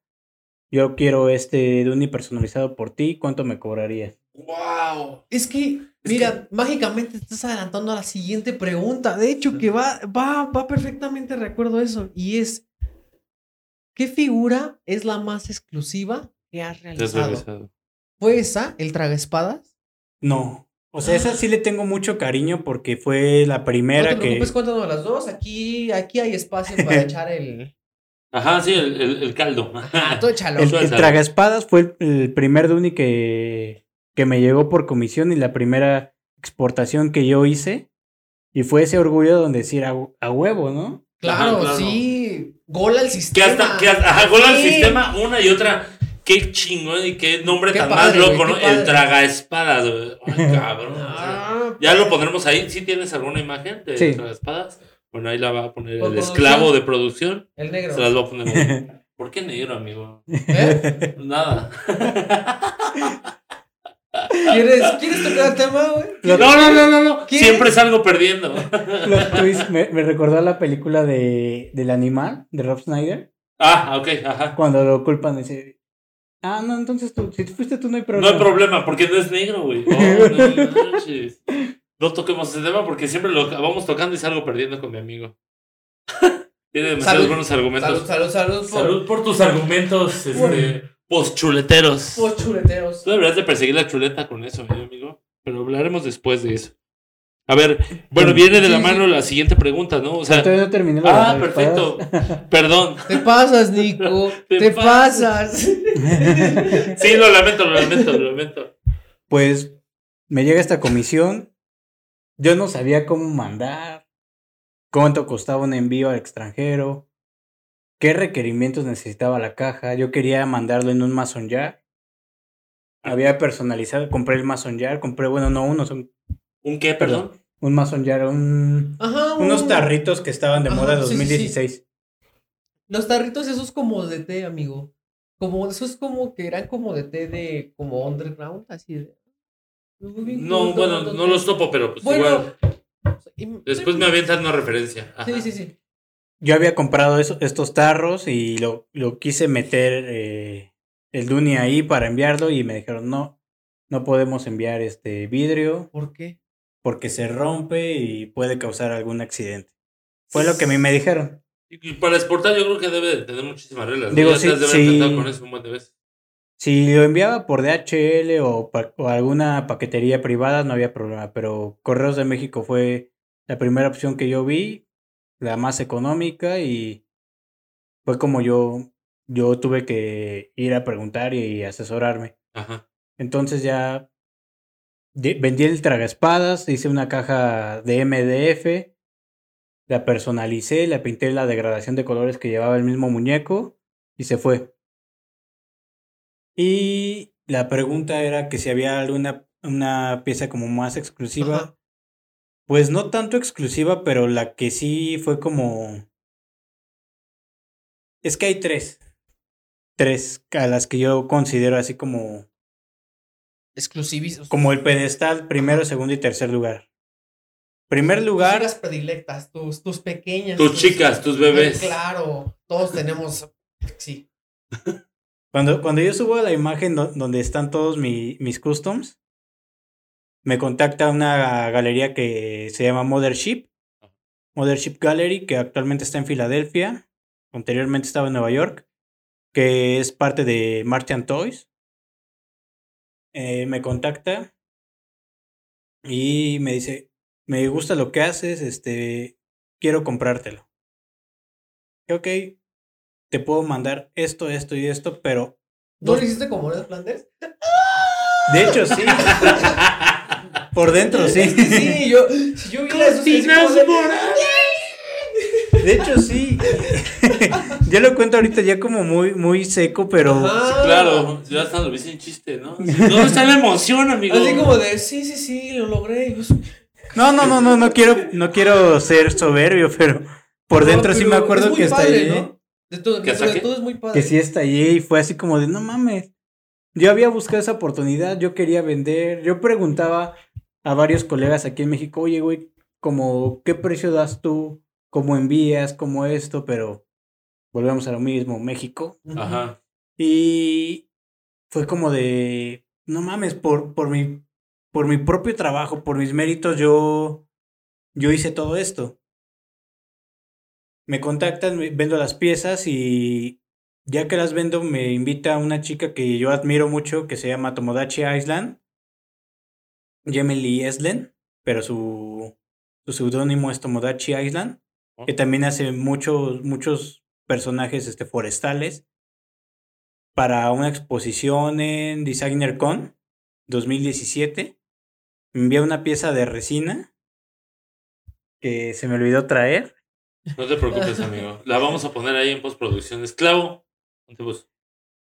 Speaker 3: Yo quiero este Duni personalizado por ti, ¿cuánto me cobrarías?
Speaker 1: ¡Wow!
Speaker 2: Es que, Mira, mágicamente te estás adelantando a la siguiente pregunta. De hecho, que va, va, va perfectamente a eso. Y es: ¿qué figura es la más exclusiva que has realizado? ¿Fue esa, el tragaespadas?
Speaker 3: No. O sea, esa sí le tengo mucho cariño porque fue la
Speaker 2: No
Speaker 3: primera
Speaker 2: te
Speaker 3: que...
Speaker 2: preocupes, cuéntanos de las dos. Aquí, aquí hay espacio para echar el.
Speaker 1: Ajá, sí, el, el, el caldo.
Speaker 2: Ah, tú échalo.
Speaker 3: El, el
Speaker 1: es algo.
Speaker 3: Tragaspadas fue el, el primer Duni que, que me llegó por comisión y la primera exportación que yo hice. Y fue ese orgullo donde decir a, a huevo, ¿no?
Speaker 2: Claro, sí. Gol al
Speaker 1: Que
Speaker 2: sistema.
Speaker 1: hasta, que hasta, ajá, gol al sistema, una y otra. Qué chingón y qué nombre
Speaker 2: Qué
Speaker 1: tan
Speaker 2: padre,
Speaker 1: más loco,
Speaker 2: qué
Speaker 1: ¿no?
Speaker 2: padre.
Speaker 1: El tragaespadas, güey. Ay, cabrón.
Speaker 2: Ah,
Speaker 1: Ya lo pondremos ahí. ¿Sí tienes alguna imagen de
Speaker 3: Sí.
Speaker 1: tragaespadas? Bueno, ahí la va a poner
Speaker 2: Por
Speaker 1: el esclavo de producción.
Speaker 2: el negro.
Speaker 1: Se las va a poner. ¿Por qué negro, amigo?
Speaker 2: ¿Eh?
Speaker 1: Nada.
Speaker 2: ¿Quieres, ¿Quieres tocar el tema, güey?
Speaker 1: No, no, no, no, no. Siempre salgo perdiendo.
Speaker 3: Los twists me, me recordó a la película de, del animal, de Rob Snyder,
Speaker 1: Ah, ok, ajá.
Speaker 3: cuando lo culpan, dice, ah, no, entonces tú, si fuiste tú no hay
Speaker 1: No
Speaker 3: problema.
Speaker 1: hay problema, porque no es negro, güey. Oh, no. No toquemos ese tema porque siempre lo vamos tocando y salgo perdiendo con mi amigo. Tiene demasiados
Speaker 2: Salud.
Speaker 1: buenos argumentos.
Speaker 2: Salud, salud, salud. por-
Speaker 1: Salud por tus argumentos, este, postchuleteros.
Speaker 2: por chuleteros.
Speaker 1: Tú deberías de perseguir la chuleta con eso, ¿eh, amigo. Pero hablaremos después de eso. A ver, bueno, viene de la mano la siguiente pregunta, ¿no? O sea,
Speaker 3: Todavía no terminé la
Speaker 1: ah,
Speaker 3: las
Speaker 1: perfecto. Perdón.
Speaker 2: Te pasas, Nico.
Speaker 1: Te
Speaker 2: Te,
Speaker 1: pasas.
Speaker 2: pasas.
Speaker 1: Sí, lo lamento, lo lamento, lo lamento.
Speaker 3: Pues me llega esta comisión. Yo no sabía cómo mandar, cuánto costaba un envío al extranjero, qué requerimientos necesitaba la caja. Yo quería mandarlo en un Mason Jar. Había personalizado, compré el Mason Jar, compré, bueno, no uno, son
Speaker 1: ¿Un qué, perdón?
Speaker 3: un Mason Jar, un,
Speaker 2: Ajá.
Speaker 3: unos
Speaker 2: un-
Speaker 3: tarritos que estaban de
Speaker 2: Ajá,
Speaker 3: moda
Speaker 2: sí, sí, sí.
Speaker 3: 2016.
Speaker 2: Los tarritos esos como de té, amigo. Como esos como que eran como de té de como underground, así de.
Speaker 1: No, bueno, no los topo, pero pues
Speaker 2: Bueno.
Speaker 1: igual.
Speaker 2: y-
Speaker 1: Después me avientan una referencia. Ajá.
Speaker 2: Sí, sí, sí.
Speaker 3: Yo había comprado eso- estos tarros y lo, lo quise meter eh, el Duni ahí para enviarlo y me dijeron no, no podemos enviar este vidrio
Speaker 2: ¿Por qué?
Speaker 3: porque se rompe y puede causar algún accidente. Fue lo que a mí me dijeron.
Speaker 1: Y para exportar yo creo que debe de tener muchísimas reglas.
Speaker 3: Digo, sí, sí.
Speaker 1: enfrentado con eso un buen de veces.
Speaker 3: Si lo enviaba por DHL o, pa- o alguna paquetería privada no había problema, pero Correos de México fue la primera opción que yo vi, la más económica y fue como yo, yo tuve que ir a preguntar y asesorarme.
Speaker 1: Ajá.
Speaker 3: Entonces ya vendí el tragaespadas, hice una caja de MDF, la personalicé, la pinté la degradación de colores que llevaba el mismo muñeco y se fue. Y la pregunta era que si había alguna una pieza como más exclusiva.
Speaker 2: Ajá.
Speaker 3: Pues no tanto exclusiva, pero la que sí fue como... Es que hay tres. Tres a las que yo considero así como
Speaker 2: Exclusivis.
Speaker 3: como el pedestal primero, segundo y tercer lugar. Primer
Speaker 2: Tus
Speaker 3: lugar,
Speaker 2: chicas predilectas, tus, tus pequeñas.
Speaker 1: Tus chicas, tus bebés.
Speaker 2: Claro, todos tenemos. Sí.
Speaker 3: cuando, cuando yo subo la imagen do- donde están todos mi- mis customs, me contacta una galería que se llama Mothership. Mothership Gallery, que actualmente está en Filadelfia. Anteriormente estaba en Nueva York. Que es parte de Marchand Toys. Eh, me contacta y me dice, me gusta lo que haces, este, quiero comprártelo. Ok, te puedo mandar esto, esto y esto, pero
Speaker 2: ¿No lo hiciste como Ned Flanders?
Speaker 3: de hecho sí. Por dentro sí.
Speaker 2: Sí, yo. Si yo sí,
Speaker 1: Cortinas
Speaker 2: como de-
Speaker 3: hecho sí. Yo lo cuento ahorita ya como muy, muy seco, pero
Speaker 2: Ajá.
Speaker 1: Claro, ya hasta lo viste en chiste, ¿no? ¿Dónde está la emoción, amigo?
Speaker 2: Así como de, sí, sí, sí, lo logré.
Speaker 3: No, no, no, no, no quiero, no quiero ser soberbio, pero por
Speaker 2: No,
Speaker 3: dentro sí me acuerdo
Speaker 2: es muy
Speaker 3: que está ahí.
Speaker 2: ¿no? De todo,
Speaker 1: ¿Que
Speaker 2: de todo- de
Speaker 1: saque?
Speaker 2: todo es muy padre.
Speaker 3: Que sí estallé y fue así como de, no mames. Yo había buscado esa oportunidad, yo quería vender, yo preguntaba a varios colegas aquí en México, oye, güey, como, ¿qué precio das tú? ¿Cómo envías? ¿Cómo esto? Pero volvemos a lo mismo, México.
Speaker 1: Ajá.
Speaker 3: Y fue como de, no mames, por, por, mi, por mi propio trabajo, por mis méritos, yo, yo hice todo esto. Me contactan, vendo las piezas y ya que las vendo me invita una chica que yo admiro mucho que se llama Tomodachi Island, Gemily Eslen, pero su, su seudónimo es Tomodachi Island, que también hace muchos, muchos personajes este, forestales para una exposición en Designer Con 2017. Me envía una pieza de resina que se me olvidó traer.
Speaker 1: No te preocupes, amigo. La vamos a poner ahí en postproducción. Esclavo.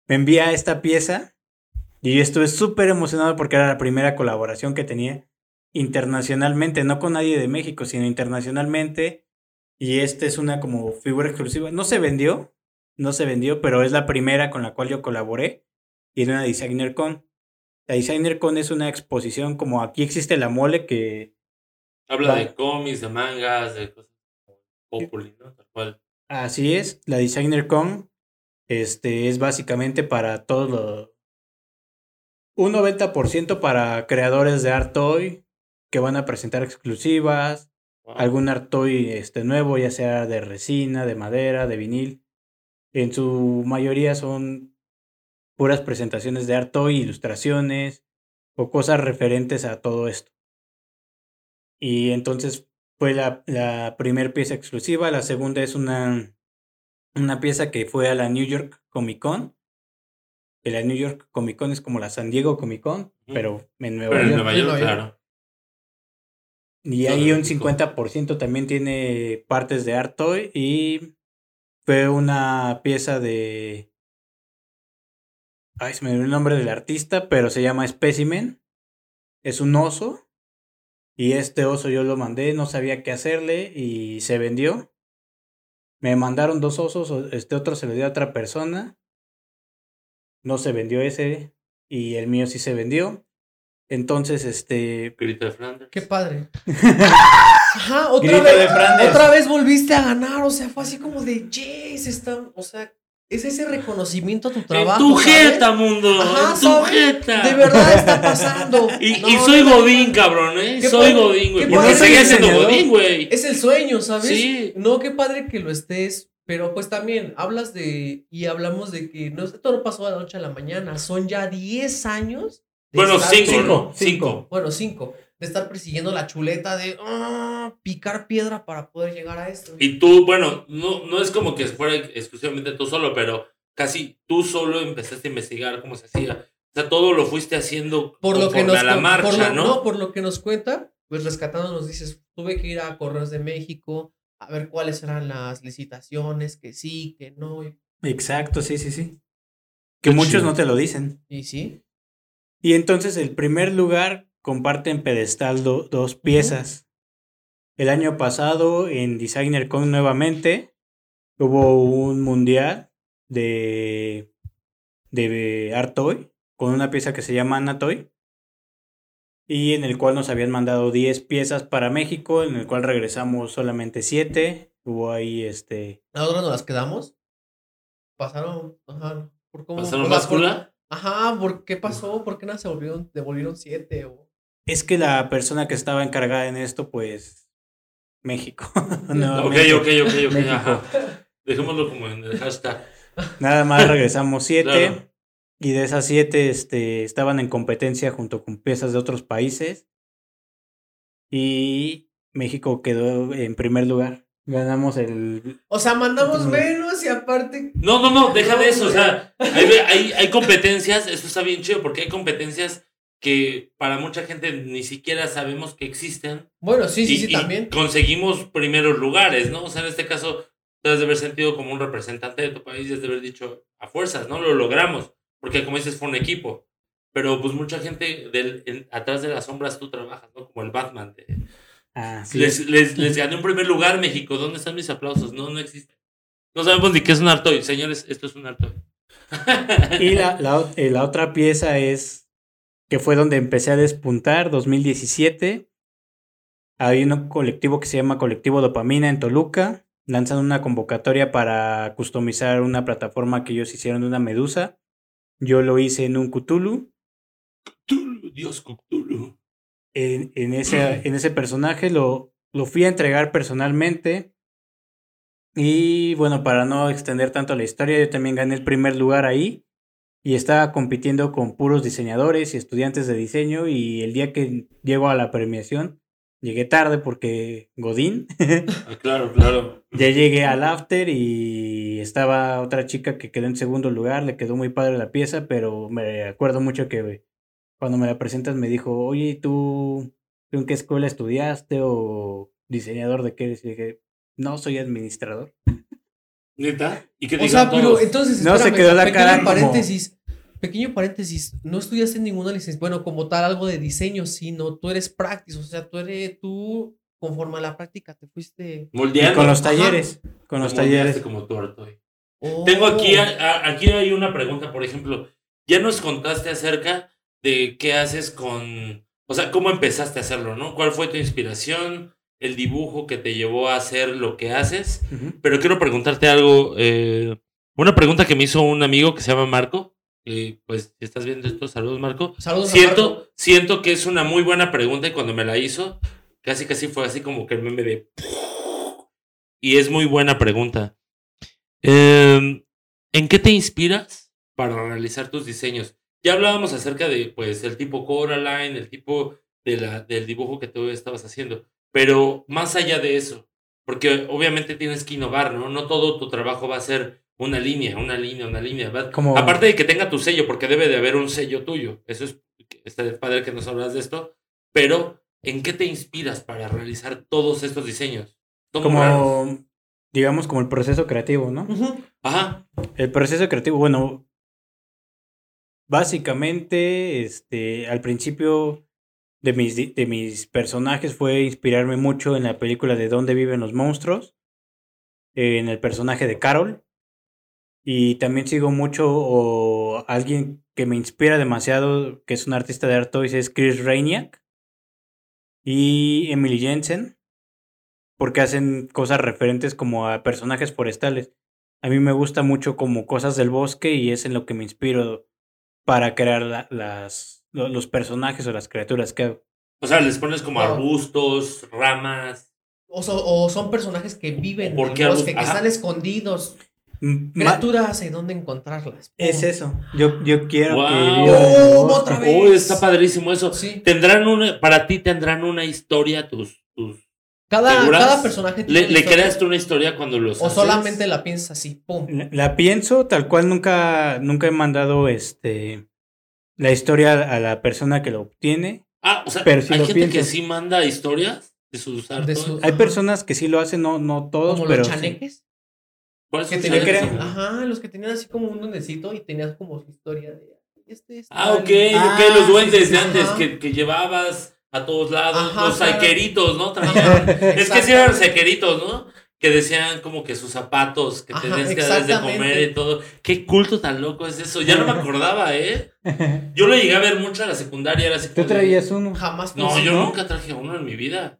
Speaker 3: Me envía esta pieza y yo estuve súper emocionado porque era la primera colaboración que tenía internacionalmente, no con nadie de México, sino internacionalmente. Y esta es una como figura exclusiva. No se vendió, no se vendió, pero es la primera con la cual yo colaboré y en una Designer Con. La Designer Con es una exposición como aquí existe la mole que
Speaker 1: Habla de cómics, de mangas, de cosas populi, ¿no? Tal cual.
Speaker 3: Así es, la Designer Con este, es básicamente para todos los... Un 90% para creadores de art toy que van a presentar exclusivas,
Speaker 1: Wow.
Speaker 3: algún art toy este, nuevo, ya sea de resina, de madera, de vinil. En su mayoría son puras presentaciones de art toy, ilustraciones o cosas referentes a todo esto. Y entonces fue la, la primera pieza exclusiva, la segunda es una, una pieza que fue a la New York Comic Con. Que la New York Comic Con es como la San Diego Comic Con, pero en Nueva
Speaker 1: Pero en
Speaker 3: York.
Speaker 1: York,
Speaker 2: Nueva York.
Speaker 1: claro.
Speaker 3: Y ahí un
Speaker 1: México.
Speaker 3: 50% también tiene partes de art toy y fue una pieza de... Ay, se me dio el nombre del artista, pero se llama Specimen. Es un oso. Y este oso yo lo mandé, no sabía qué hacerle y se vendió. Me mandaron dos osos, este otro se lo dio a otra persona. No se vendió ese y el mío sí se vendió. Entonces, este,
Speaker 1: Grito de Flanders.
Speaker 2: Qué padre. Ajá, otra
Speaker 3: Grito
Speaker 2: vez.
Speaker 3: de Flandes.
Speaker 2: Otra vez volviste a ganar. O sea, fue así como de, yes, está. O sea, es ese reconocimiento a tu
Speaker 1: En
Speaker 2: trabajo.
Speaker 1: tu
Speaker 2: ¿sabes?
Speaker 1: jeta, mundo.
Speaker 2: Ajá,
Speaker 1: en tu jeta.
Speaker 2: De verdad está pasando.
Speaker 1: Y,
Speaker 2: No,
Speaker 1: y soy
Speaker 2: no, no,
Speaker 1: Godín,
Speaker 2: no.
Speaker 1: cabrón, ¿eh?
Speaker 2: Qué
Speaker 1: Soy
Speaker 2: padre,
Speaker 1: Godín, güey.
Speaker 2: qué
Speaker 1: Porque
Speaker 3: padre.
Speaker 1: seguía siendo. Godín, güey.
Speaker 2: Es el sueño, ¿sabes?
Speaker 1: Sí.
Speaker 2: No, qué padre que lo estés. Pero pues también hablas de. Y hablamos de que no, esto no pasó de la noche a la mañana. Son ya 10 años. de
Speaker 1: Bueno,
Speaker 2: estar-
Speaker 1: cinco,
Speaker 3: Cinco,
Speaker 1: ¿no?
Speaker 3: cinco.
Speaker 1: Cinco.
Speaker 2: Bueno, cinco. De estar persiguiendo la chuleta de ah, picar piedra para poder llegar a esto.
Speaker 1: Y tú, bueno, no, no es como que fuera exclusivamente tú solo, pero casi tú solo empezaste a investigar cómo se hacía. O sea, todo lo fuiste haciendo
Speaker 2: por lo que nos
Speaker 1: a la marcha,
Speaker 2: por lo-
Speaker 1: ¿no?
Speaker 2: por lo que nos cuenta, pues rescatando nos dices, tuve que ir a Correos de México a ver cuáles eran las licitaciones, que sí, que no,
Speaker 3: Exacto, sí, sí, sí. Que
Speaker 1: Qué
Speaker 3: muchos
Speaker 1: chido.
Speaker 3: no te lo dicen.
Speaker 2: y sí.
Speaker 3: Y entonces el primer lugar comparte en pedestal do- dos piezas. El año pasado en Designer Con nuevamente hubo un mundial de, de Art Toy con una pieza que se llama Anatoy. Y en el cual nos habían mandado 10 piezas para México, en el cual regresamos solamente 7. Hubo ahí este...
Speaker 2: ¿Ahora nos las quedamos? Pasaron, ajá. ¿Por cómo?
Speaker 1: ¿Pasaron báscula?
Speaker 2: Ajá, ¿por qué pasó? ¿Por qué no se volvieron, devolvieron siete? O...
Speaker 3: Es que la persona que estaba encargada en esto, pues... México.
Speaker 1: Ok,
Speaker 3: Nuevamente.
Speaker 1: ok, ok, ok.
Speaker 3: México.
Speaker 1: Ajá. Dejémoslo como en el hashtag.
Speaker 3: Nada más regresamos 7.
Speaker 1: Claro.
Speaker 3: Y de esas 7 este, estaban en competencia junto con piezas de otros países. Y México quedó en primer lugar. Ganamos el...
Speaker 2: O sea, mandamos menos y aparte.
Speaker 1: No, no, no, deja de eso. O sea, hay, hay, hay competencias, eso está bien chido, porque hay competencias que para mucha gente ni siquiera sabemos que existen.
Speaker 2: Bueno, sí, sí,
Speaker 1: y,
Speaker 2: sí,
Speaker 1: y
Speaker 2: también.
Speaker 1: conseguimos primeros lugares, ¿no? O sea, en este caso, debes de haber sentido como un representante de tu país, debes de haber dicho a fuerzas, ¿no? Lo logramos, porque como dices, fue un equipo. Pero pues mucha gente del, en- atrás de las sombras tú trabajas, ¿no? Como el Batman. de-
Speaker 3: Ah, sí.
Speaker 1: les, les, les gané un primer lugar, México. ¿Dónde están mis aplausos? No, no existe. No sabemos ni qué es un Artoy. Señores, esto es un Artoy.
Speaker 3: Y la, la, eh, la otra pieza es que fue donde empecé a despuntar, 2017. Hay un colectivo que se llama Colectivo Dopamina en Toluca. Lanzan una convocatoria para customizar una plataforma que ellos hicieron de una medusa. Yo lo hice en un Cthulhu.
Speaker 1: Cthulhu, Dios Cthulhu.
Speaker 3: En, en ese, en ese personaje lo, lo fui a entregar personalmente. Y bueno, para no extender tanto la historia, yo también gané el primer lugar ahí. Y estaba compitiendo con puros diseñadores y estudiantes de diseño. Y el día que llego a la premiación, llegué tarde porque Godín.
Speaker 1: Ah, claro, claro.
Speaker 3: ya llegué al after y estaba otra chica que quedó en segundo lugar. Le quedó muy padre la pieza, pero me acuerdo mucho que cuando me la presentas me dijo, oye, ¿y ¿tú, tú en qué escuela estudiaste o diseñador de qué eres? Y dije, no, soy administrador.
Speaker 1: ¿Neta? ¿Y qué
Speaker 2: O sea, pero entonces.
Speaker 3: No, se quedó la cara como-
Speaker 2: paréntesis. Pequeño paréntesis. No estudiaste ninguna licencia. Bueno, como tal, algo de diseño, sino tú eres práctico. O sea, tú eres. Tú, conforme a la práctica, te fuiste.
Speaker 3: Y
Speaker 1: Moldeando.
Speaker 3: con los
Speaker 2: Ajá.
Speaker 3: talleres, con los talleres.
Speaker 1: como tú, Artoy.
Speaker 2: Oh.
Speaker 1: Tengo aquí, a- a- aquí hay una pregunta, por ejemplo. Ya nos contaste acerca de qué haces con, o sea, cómo empezaste a hacerlo, ¿no? ¿Cuál fue tu inspiración? El dibujo que te llevó a hacer lo que haces. Pero quiero preguntarte algo, eh, una pregunta que me hizo un amigo que se llama Marco. Y pues, si estás viendo esto, saludos, Marco.
Speaker 2: Saludos a
Speaker 1: Siento,
Speaker 2: Marco.
Speaker 1: siento que es una muy buena pregunta y cuando me la hizo, casi casi fue así como que el meme de... Y es muy buena pregunta. Em, ¿En qué te inspiras para realizar tus diseños? Ya hablábamos acerca de, pues, el tipo Coraline, el tipo de la, del dibujo que tú estabas haciendo, pero más allá de eso, porque obviamente tienes que innovar, ¿no? No todo tu trabajo va a ser una línea, una línea, una línea.
Speaker 3: Como-
Speaker 1: Aparte de que tenga tu sello, porque debe de haber un sello tuyo. Eso es, está padre que nos hablas de esto, pero ¿en qué te inspiras para realizar todos estos diseños? Son muy raros.
Speaker 3: Como, digamos, como el proceso creativo, ¿no?
Speaker 1: Ajá.
Speaker 3: El proceso creativo, bueno, básicamente, este, al principio de mis, de mis personajes fue inspirarme mucho en la película de Dónde viven los monstruos, en el personaje de Carol, y también sigo mucho o alguien que me inspira demasiado, que es un artista de art toys, es Chris Rainiak y Emily Jensen, porque hacen cosas referentes como a personajes forestales. A mí me gusta mucho como cosas del bosque y es en lo que me inspiro para crear la- las, lo- los personajes o las criaturas que hago.
Speaker 1: O sea, les pones como
Speaker 2: Claro.
Speaker 1: arbustos, ramas.
Speaker 2: O, so- o son personajes que viven
Speaker 1: ¿Por
Speaker 2: en el bosque, que
Speaker 1: Ajá.
Speaker 2: están escondidos.
Speaker 3: Ma-
Speaker 2: Criaturas, ¿y dónde encontrarlas?
Speaker 3: Es eso. Yo, yo quiero que
Speaker 1: Wow.
Speaker 3: el
Speaker 2: Oh, otra vez.
Speaker 1: Oh, está padrísimo eso.
Speaker 2: Sí.
Speaker 1: Tendrán una, para ti tendrán una historia tus, tus.
Speaker 2: Cada, cada personaje tiene
Speaker 1: ¿Le, le creas tú una historia cuando los
Speaker 2: O
Speaker 1: haces?
Speaker 2: solamente la piensas así, pum.
Speaker 3: La, la pienso, tal cual nunca, nunca he mandado este la historia a la persona que lo obtiene.
Speaker 1: Ah, o sea,
Speaker 3: Pero sí
Speaker 1: hay
Speaker 3: lo
Speaker 1: gente que
Speaker 3: piensas.
Speaker 1: sí manda historias de sus artes.
Speaker 2: Su-
Speaker 3: Hay personas que sí lo hacen, no, no todos,
Speaker 2: Como
Speaker 3: pero
Speaker 2: los
Speaker 3: sí.
Speaker 2: Chaneques.
Speaker 1: ¿Cuáles
Speaker 2: Que tenían,
Speaker 1: esas?
Speaker 3: crean-
Speaker 2: ajá, los que tenían así como un duendecito y tenías como su historia de. Este es
Speaker 1: Ah,
Speaker 2: tal.
Speaker 1: ok,
Speaker 3: Ah,
Speaker 1: ok, los duendes
Speaker 2: sí, sí,
Speaker 1: de antes
Speaker 2: ajá.
Speaker 1: que, que llevabas a todos lados,
Speaker 2: Ajá,
Speaker 1: los
Speaker 2: claro.
Speaker 1: saqueritos, ¿no? Traían- es que sí eran saqueritos, ¿no? que decían como que sus zapatos, que
Speaker 2: Ajá,
Speaker 1: tenías que darles de comer y todo. Qué culto tan loco es eso. Ya no me acordaba, ¿eh? Yo lo llegué a ver mucho a la secundaria, era así
Speaker 3: Tú traías uno.
Speaker 2: Jamás
Speaker 1: No, yo nunca traje uno en mi vida.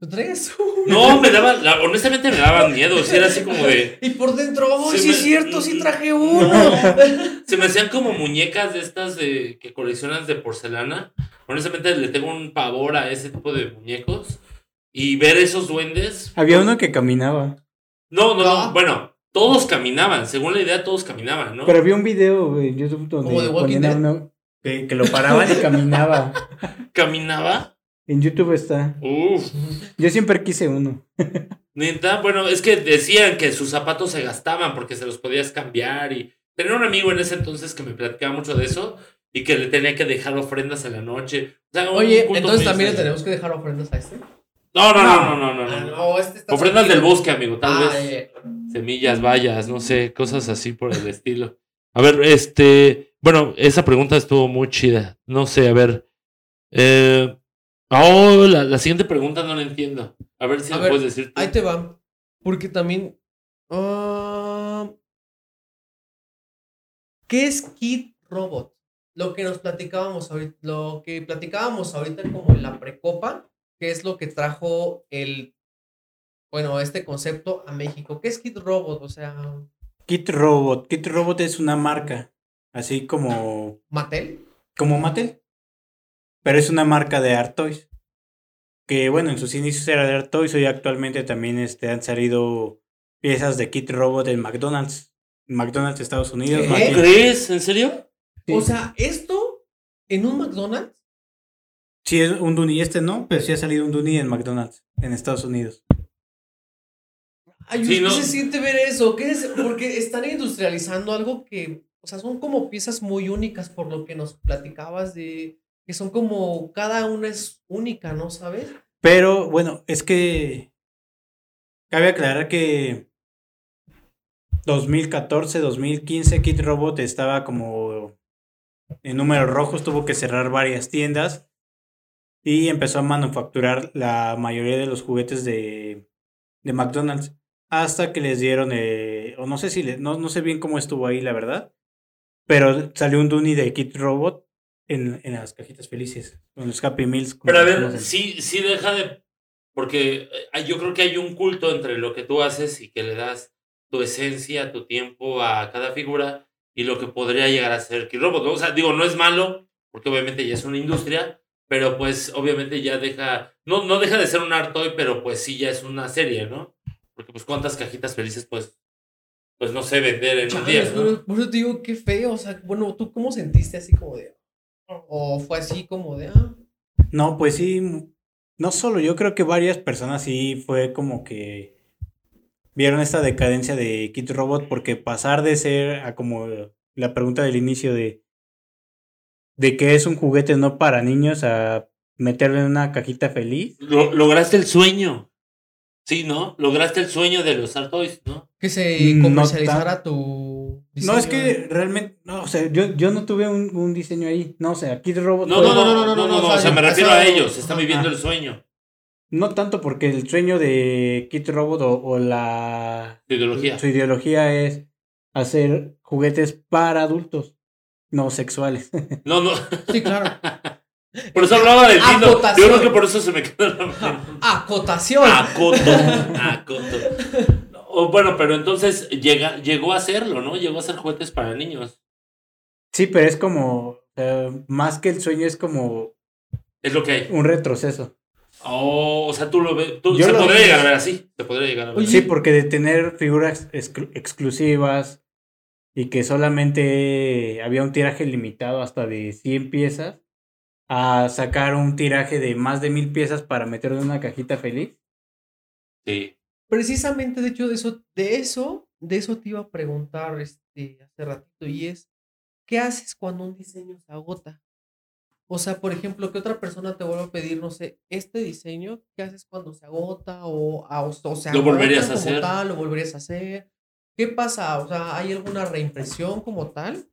Speaker 2: ¿Tú traes?
Speaker 1: No, me daban, la- honestamente me daban miedo, era así como de...
Speaker 2: Y por dentro, oh, sí
Speaker 1: me-
Speaker 2: es cierto, sí traje uno.
Speaker 1: Se me hacían como muñecas de estas de, que coleccionas de porcelana. Honestamente le tengo un pavor a ese tipo de muñecos. Y ver esos duendes...
Speaker 3: Había uno que caminaba.
Speaker 1: No, no, no,
Speaker 2: No.
Speaker 1: bueno, todos caminaban, según la idea todos caminaban, ¿no?
Speaker 3: Pero había un video en YouTube donde
Speaker 2: ¿Como de Walking Dead?
Speaker 3: uno que, que lo paraban y caminaba.
Speaker 1: ¿Caminaba?
Speaker 3: En YouTube está.
Speaker 1: Uf.
Speaker 3: Yo siempre quise uno.
Speaker 1: Neta, bueno, es que decían que sus zapatos se gastaban porque se los podías cambiar y tenía un amigo en ese entonces que me platicaba mucho de eso y que le tenía que dejar ofrendas en la noche. O sea,
Speaker 2: Oye, entonces también le tenemos que dejar ofrendas a este.
Speaker 1: No, no, no, no, no, no.
Speaker 2: Ah,
Speaker 1: no.
Speaker 2: no, este está
Speaker 1: Ofrendas del bosque, amigo, tal
Speaker 2: Ah,
Speaker 1: vez.
Speaker 2: eh,
Speaker 1: Semillas, vallas, no sé, cosas así por el estilo. A ver, este, bueno, esa pregunta estuvo muy chida. No sé, a ver. Eh, oh, la, la siguiente pregunta no la entiendo. A ver si
Speaker 2: A
Speaker 1: me
Speaker 2: ver,
Speaker 1: puedes decir. tú.
Speaker 2: Ahí te va. Porque también. ah, ¿Qué es Kid Robot? Lo que nos platicábamos ahorita, lo que platicábamos ahorita como en la precopa, que es lo que trajo el, bueno, este concepto a México. ¿Qué es Kid Robot? O sea,
Speaker 3: Kit Robot. Kit Robot es una marca. Así como.
Speaker 2: Mattel.
Speaker 3: Como Mattel. Pero es una marca de Art Toys. Que bueno, en sus inicios era de Art Toys. Hoy actualmente también este, han salido piezas de Kit Robot en McDonald's. En McDonald's, Estados Unidos.
Speaker 2: ¿Qué?
Speaker 3: más
Speaker 1: ¿Tú
Speaker 3: bien.
Speaker 1: crees? ¿En serio?
Speaker 3: Sí.
Speaker 2: O sea, esto en un McDonald's.
Speaker 3: Sí, es un Duny. Este no, pero sí ha salido un Duny en McDonald's. En Estados Unidos.
Speaker 2: Ay,
Speaker 1: Sí,
Speaker 2: ¿qué
Speaker 1: no.
Speaker 2: se siente ver eso? ¿Qué es? Porque están industrializando algo que, o sea, son como piezas muy únicas por lo que nos platicabas de que son como cada una es única, ¿no sabes?
Speaker 3: Pero bueno, es que cabe aclarar que 2014, 2015 Kit Robot estaba como en números rojos, tuvo que cerrar varias tiendas y empezó a manufacturar la mayoría de los juguetes de, McDonald's hasta que les dieron, eh, o no sé si, le- no, no sé bien cómo estuvo ahí la verdad, pero salió un Dooney de Kit Robot en, en las cajitas felices, con los Happy Meals.
Speaker 1: Pero a ver, sí, sí deja de. Porque eh, yo creo que hay un culto entre lo que tú haces y que le das tu esencia, tu tiempo a cada figura y lo que podría llegar a ser Kid Robot. ¿no? O sea, digo, no es malo, porque obviamente ya es una industria, pero pues obviamente ya deja. No, no deja de ser un art toy, pero pues sí ya es una serie, ¿no? Porque pues cuántas cajitas felices, pues. Pues no sé vender en un día, ¿no?
Speaker 2: por eso te digo, qué feo. O sea, bueno, ¿tú cómo sentiste así como de. O fue así como de. Ah,
Speaker 3: No, pues sí, no solo yo creo que varias personas sí fue como que vieron esta decadencia de Kit Robot porque pasar de ser a como la pregunta del inicio de de que es un juguete no para niños a meterlo en una cajita feliz.
Speaker 1: Lo- lograste el sueño. Sí, ¿no? Lograste el sueño de los art toys, ¿no?
Speaker 2: que se
Speaker 3: No
Speaker 2: comercializara tu.
Speaker 3: No, es
Speaker 2: diseño.
Speaker 3: que realmente, no, o sea, yo, yo no tuve un, un diseño ahí. No, o sea, Kit Robot
Speaker 1: No, no, no, no, no, no, no,
Speaker 2: o
Speaker 1: o sea, me refiero a ellos, están viviendo el sueño.
Speaker 3: no tanto porque el sueño de Kit Robot o, o la
Speaker 1: de ideología.
Speaker 3: Su ideología es hacer juguetes para adultos, no sexuales.
Speaker 1: No, no.
Speaker 2: Sí, claro.
Speaker 1: Por eso hablaba del. Yo
Speaker 2: Acotación.
Speaker 1: creo que por eso se me quedó en la mente.
Speaker 2: Acotación.
Speaker 1: Acoto. Acoto. O bueno, pero entonces llega, llegó a hacerlo, ¿no? Llegó a hacer juguetes para niños.
Speaker 3: sí, pero es como, eh, más que el sueño, es como
Speaker 1: Es lo que hay.
Speaker 3: un retroceso.
Speaker 1: Oh, o sea, tú lo ves. Tú,
Speaker 3: Yo
Speaker 1: se
Speaker 3: lo
Speaker 1: podría
Speaker 3: vi.
Speaker 1: llegar a ver así. Se podría llegar a ver.
Speaker 3: Sí, porque de tener figuras exclu- exclusivas y que solamente había un tiraje limitado hasta de 100 piezas, a sacar un tiraje de más de mil piezas para meterlo en una cajita feliz.
Speaker 1: Sí.
Speaker 2: Precisamente, de hecho, de eso, de eso, de eso te iba a preguntar este, hace ratito, y es, ¿qué haces cuando un diseño se agota? O sea, por ejemplo, que otra persona te vuelva a pedir, no sé, este diseño, ¿qué haces cuando se agota? O, a- o, o se
Speaker 1: Lo volverías a hacer.
Speaker 2: tal, lo volverías a hacer. ¿Qué pasa? O sea, ¿hay alguna reimpresión como tal?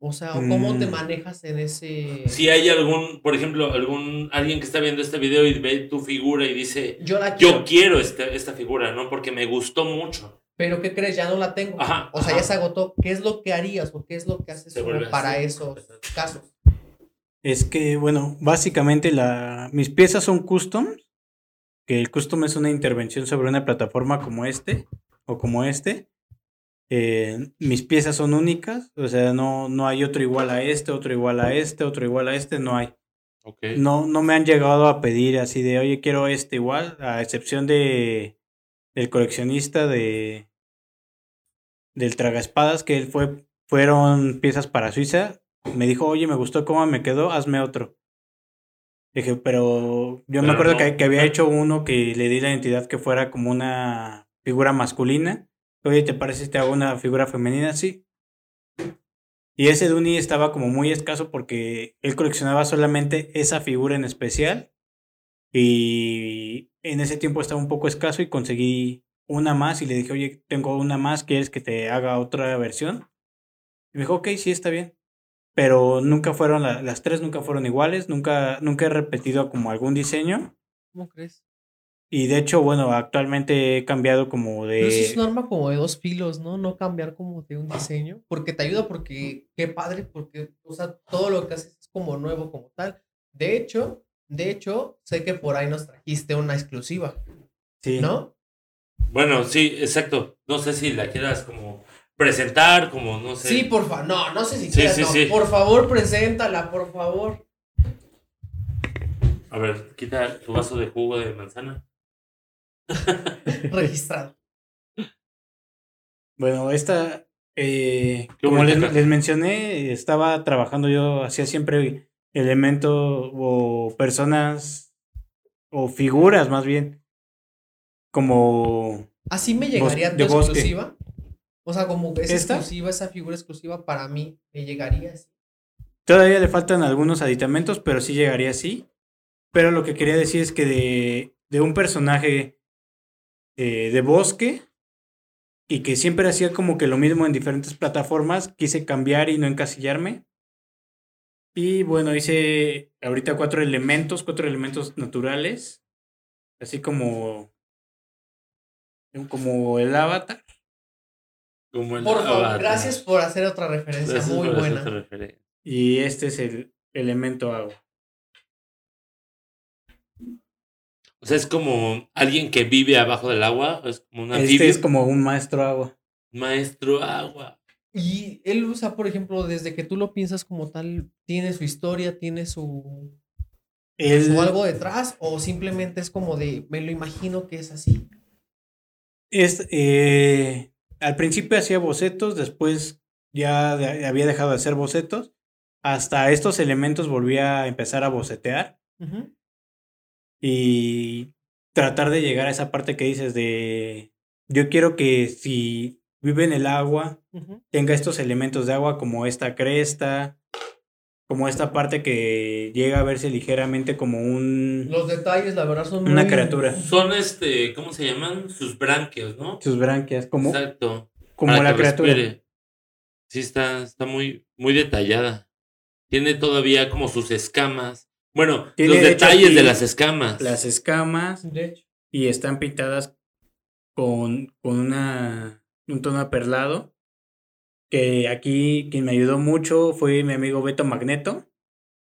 Speaker 2: O sea, ¿o ¿cómo te
Speaker 3: Mm.
Speaker 2: manejas en ese...
Speaker 1: Si hay algún, por ejemplo, algún alguien que está viendo este video y ve tu figura y dice,
Speaker 2: Yo la quiero,
Speaker 1: yo quiero este- esta figura, ¿no? Porque me gustó mucho.
Speaker 2: pero ¿qué crees? Ya no la tengo.
Speaker 1: Ajá,
Speaker 2: o sea,
Speaker 1: ajá.
Speaker 2: ya se agotó. ¿Qué es lo que harías o qué es lo que haces para
Speaker 1: así.
Speaker 2: esos casos?
Speaker 3: Es que, bueno, básicamente la, mis piezas son custom, que el custom es una intervención sobre una plataforma como este o como este. Eh, mis piezas son únicas, o sea, no, no hay otro igual a este, otro igual a este, otro igual a este, no hay. No, no me han llegado a pedir así de, oye, quiero este igual, a excepción de del coleccionista de del tragaespadas, que él fue, fueron piezas para Suiza. Me dijo, oye, me gustó cómo me quedó, hazme otro. Dije, pero yo me acuerdo
Speaker 1: no.
Speaker 3: que, que había hecho uno que le di la identidad que fuera como una figura masculina. Oye, ¿te parece si te hago una figura femenina? Sí. Y ese Duni estaba como muy escaso porque él coleccionaba solamente esa figura en especial. Y en ese tiempo estaba un poco escaso y conseguí una más y le dije, oye, tengo una más, ¿quieres que te haga otra versión? Y me dijo, ok, sí, está bien. Pero nunca fueron, la- las tres nunca fueron iguales, nunca, nunca he repetido como algún diseño.
Speaker 2: ¿Cómo crees?
Speaker 3: Y de hecho, bueno, actualmente he cambiado como de...
Speaker 2: Pero eso es un arma como de dos filos, ¿no? No cambiar como de un diseño. Porque te ayuda porque, qué padre, porque, o sea, todo lo que haces es como nuevo, como tal. De hecho, de hecho, sé que por ahí nos trajiste una exclusiva,
Speaker 3: Sí.
Speaker 2: ¿no?
Speaker 1: Bueno, sí, exacto. No sé si la quieras como presentar, como no sé.
Speaker 2: Sí, por favor. No, no sé si
Speaker 1: Sí,
Speaker 2: quieras,
Speaker 1: sí,
Speaker 2: no.
Speaker 1: sí.
Speaker 2: Por favor, preséntala, por favor.
Speaker 1: A ver, quita tu vaso de jugo de manzana.
Speaker 2: Registrado.
Speaker 3: Bueno, esta, eh, como les, mencioné, estaba trabajando yo, hacía siempre elementos o personas o figuras más bien, como
Speaker 2: Así me llegaría
Speaker 3: de
Speaker 2: tu
Speaker 3: bosque.
Speaker 2: exclusiva. O sea, como
Speaker 3: ¿Esta?
Speaker 2: exclusiva, esa figura exclusiva para mí me llegaría así.
Speaker 3: Todavía le faltan algunos aditamentos, pero sí llegaría así. Pero lo que quería decir es que de, de un personaje eh, de bosque y que siempre hacía como que lo mismo en diferentes plataformas, quise cambiar y no encasillarme. Y bueno, hice ahorita cuatro elementos, cuatro elementos naturales, así como, como el avatar.
Speaker 1: Como el
Speaker 2: Por favor,
Speaker 1: avatar.
Speaker 2: gracias por hacer otra referencia
Speaker 1: Gracias
Speaker 2: muy buena.
Speaker 1: referencia.
Speaker 3: Y este es el elemento agua.
Speaker 1: Sea, es como alguien que vive abajo del agua. Es como un
Speaker 3: Este es como un maestro agua.
Speaker 1: Maestro agua.
Speaker 2: Y él usa, por ejemplo, desde que tú lo piensas como tal, tiene su historia, tiene su,
Speaker 3: Él-
Speaker 2: su algo detrás, o simplemente es como de, me lo imagino que es así.
Speaker 3: Es, eh, al principio hacía bocetos, después ya de- había dejado de hacer bocetos. Hasta estos elementos volví a empezar a bocetear. Y tratar de llegar a esa parte que dices de, yo quiero que si vive en el agua, tenga estos elementos de agua como esta cresta, como esta parte que llega a verse ligeramente como un,
Speaker 2: Los detalles, la verdad, son
Speaker 3: una
Speaker 2: muy-
Speaker 3: criatura.
Speaker 1: Son este, ¿cómo se llaman? Sus branquias, ¿no?
Speaker 3: Sus branquias, como,
Speaker 1: Exacto.
Speaker 3: como
Speaker 1: para
Speaker 3: la criatura.
Speaker 1: respire. Sí, está, está muy, muy detallada. Tiene todavía como sus escamas. Bueno,
Speaker 3: Tiene,
Speaker 1: los
Speaker 3: de
Speaker 1: detalles de las escamas.
Speaker 3: Las escamas,
Speaker 2: De hecho.
Speaker 3: y están pintadas con, con una, un tono aperlado. Que aquí quien me ayudó mucho fue mi amigo Beto Magneto.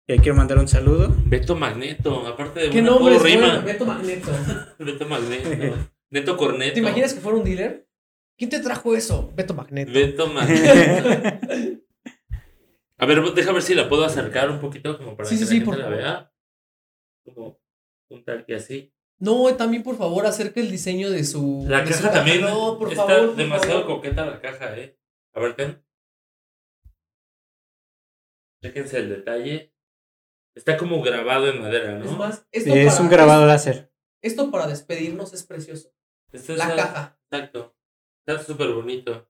Speaker 3: Que quiero mandar un saludo.
Speaker 1: Beto Magneto, aparte de
Speaker 2: ¿Qué
Speaker 1: un
Speaker 2: nombre es
Speaker 1: rima.
Speaker 2: bueno? Beto Magneto.
Speaker 1: Beto Magneto. Neto Corneto.
Speaker 2: ¿Te imaginas que fuera un dealer? ¿Quién te trajo eso? Beto Magneto.
Speaker 1: Beto Magneto. A ver, deja ver si la puedo acercar un poquito como para
Speaker 2: Sí,
Speaker 1: que
Speaker 2: sí,
Speaker 1: la
Speaker 2: sí, por
Speaker 1: la
Speaker 2: favor.
Speaker 1: vea. Como un tal que así.
Speaker 2: No, también por favor acerca el diseño de su.
Speaker 1: La
Speaker 2: de su
Speaker 1: caja también
Speaker 2: No, por
Speaker 1: está
Speaker 2: favor.
Speaker 1: demasiado
Speaker 2: favor.
Speaker 1: coqueta la caja, eh. A ver, ten. Chéquense el detalle. Está como grabado en madera, ¿no?
Speaker 2: Es más, esto
Speaker 3: es
Speaker 2: para,
Speaker 3: un grabado láser.
Speaker 2: Esto para despedirnos es precioso.
Speaker 1: Este es
Speaker 2: La caja.
Speaker 1: Exacto. Está súper bonito.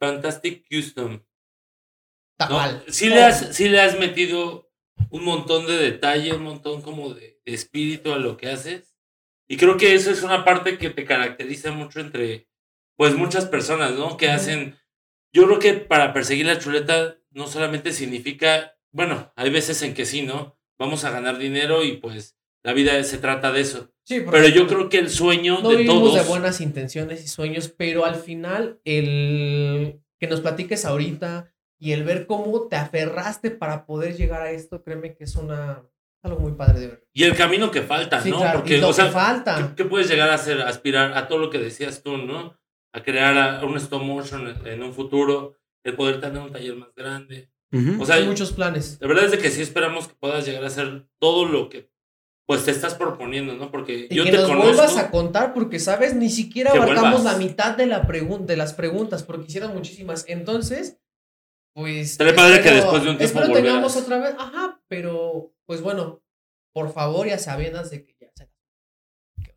Speaker 1: Fantastic Custom.
Speaker 2: Está
Speaker 1: ¿no?
Speaker 2: mal.
Speaker 1: Sí le, has, sí le has metido un montón de detalle, un montón como de, de espíritu a lo que haces. Y creo que eso es una parte que te caracteriza mucho entre, pues, muchas personas, ¿no? Que hacen... Yo creo que para perseguir la chuleta no solamente significa, bueno, hay veces en que sí, ¿no? Vamos a ganar dinero y pues la vida se trata de eso.
Speaker 2: Sí,
Speaker 1: Pero yo creo que el sueño
Speaker 2: no
Speaker 1: de
Speaker 2: vivimos
Speaker 1: todos...
Speaker 2: de buenas intenciones y sueños, pero al final el que nos platiques ahorita y el ver cómo te aferraste para poder llegar a esto, créeme que es una algo muy padre de ver.
Speaker 1: Y el camino que falta,
Speaker 2: Sí,
Speaker 1: ¿no?
Speaker 2: claro,
Speaker 1: Porque,
Speaker 2: y lo
Speaker 1: o sea,
Speaker 2: que falta.
Speaker 1: ¿qué, qué puedes llegar a hacer? Aspirar a todo lo que decías tú, ¿no? A crear a- un stop motion en, un futuro, el poder tener un taller más grande.
Speaker 3: Ujú.
Speaker 1: O sea,
Speaker 2: Hay muchos planes.
Speaker 1: la verdad es de que sí esperamos que puedas llegar a hacer todo lo que pues te estás proponiendo, ¿no? Porque
Speaker 2: Y
Speaker 1: yo
Speaker 2: que
Speaker 1: te
Speaker 2: nos
Speaker 1: conozco.
Speaker 2: vuelvas a contar, porque sabes, ni siquiera abarcamos
Speaker 1: vuelvas.
Speaker 2: la mitad de, la pregun- de las preguntas, porque hicieron muchísimas. Entonces, pues.
Speaker 1: Estaría padre que después de un tiempo
Speaker 2: Espero tengamos otra vez. Ajá, pero pues bueno, por favor, ya sabiendas de que ya se.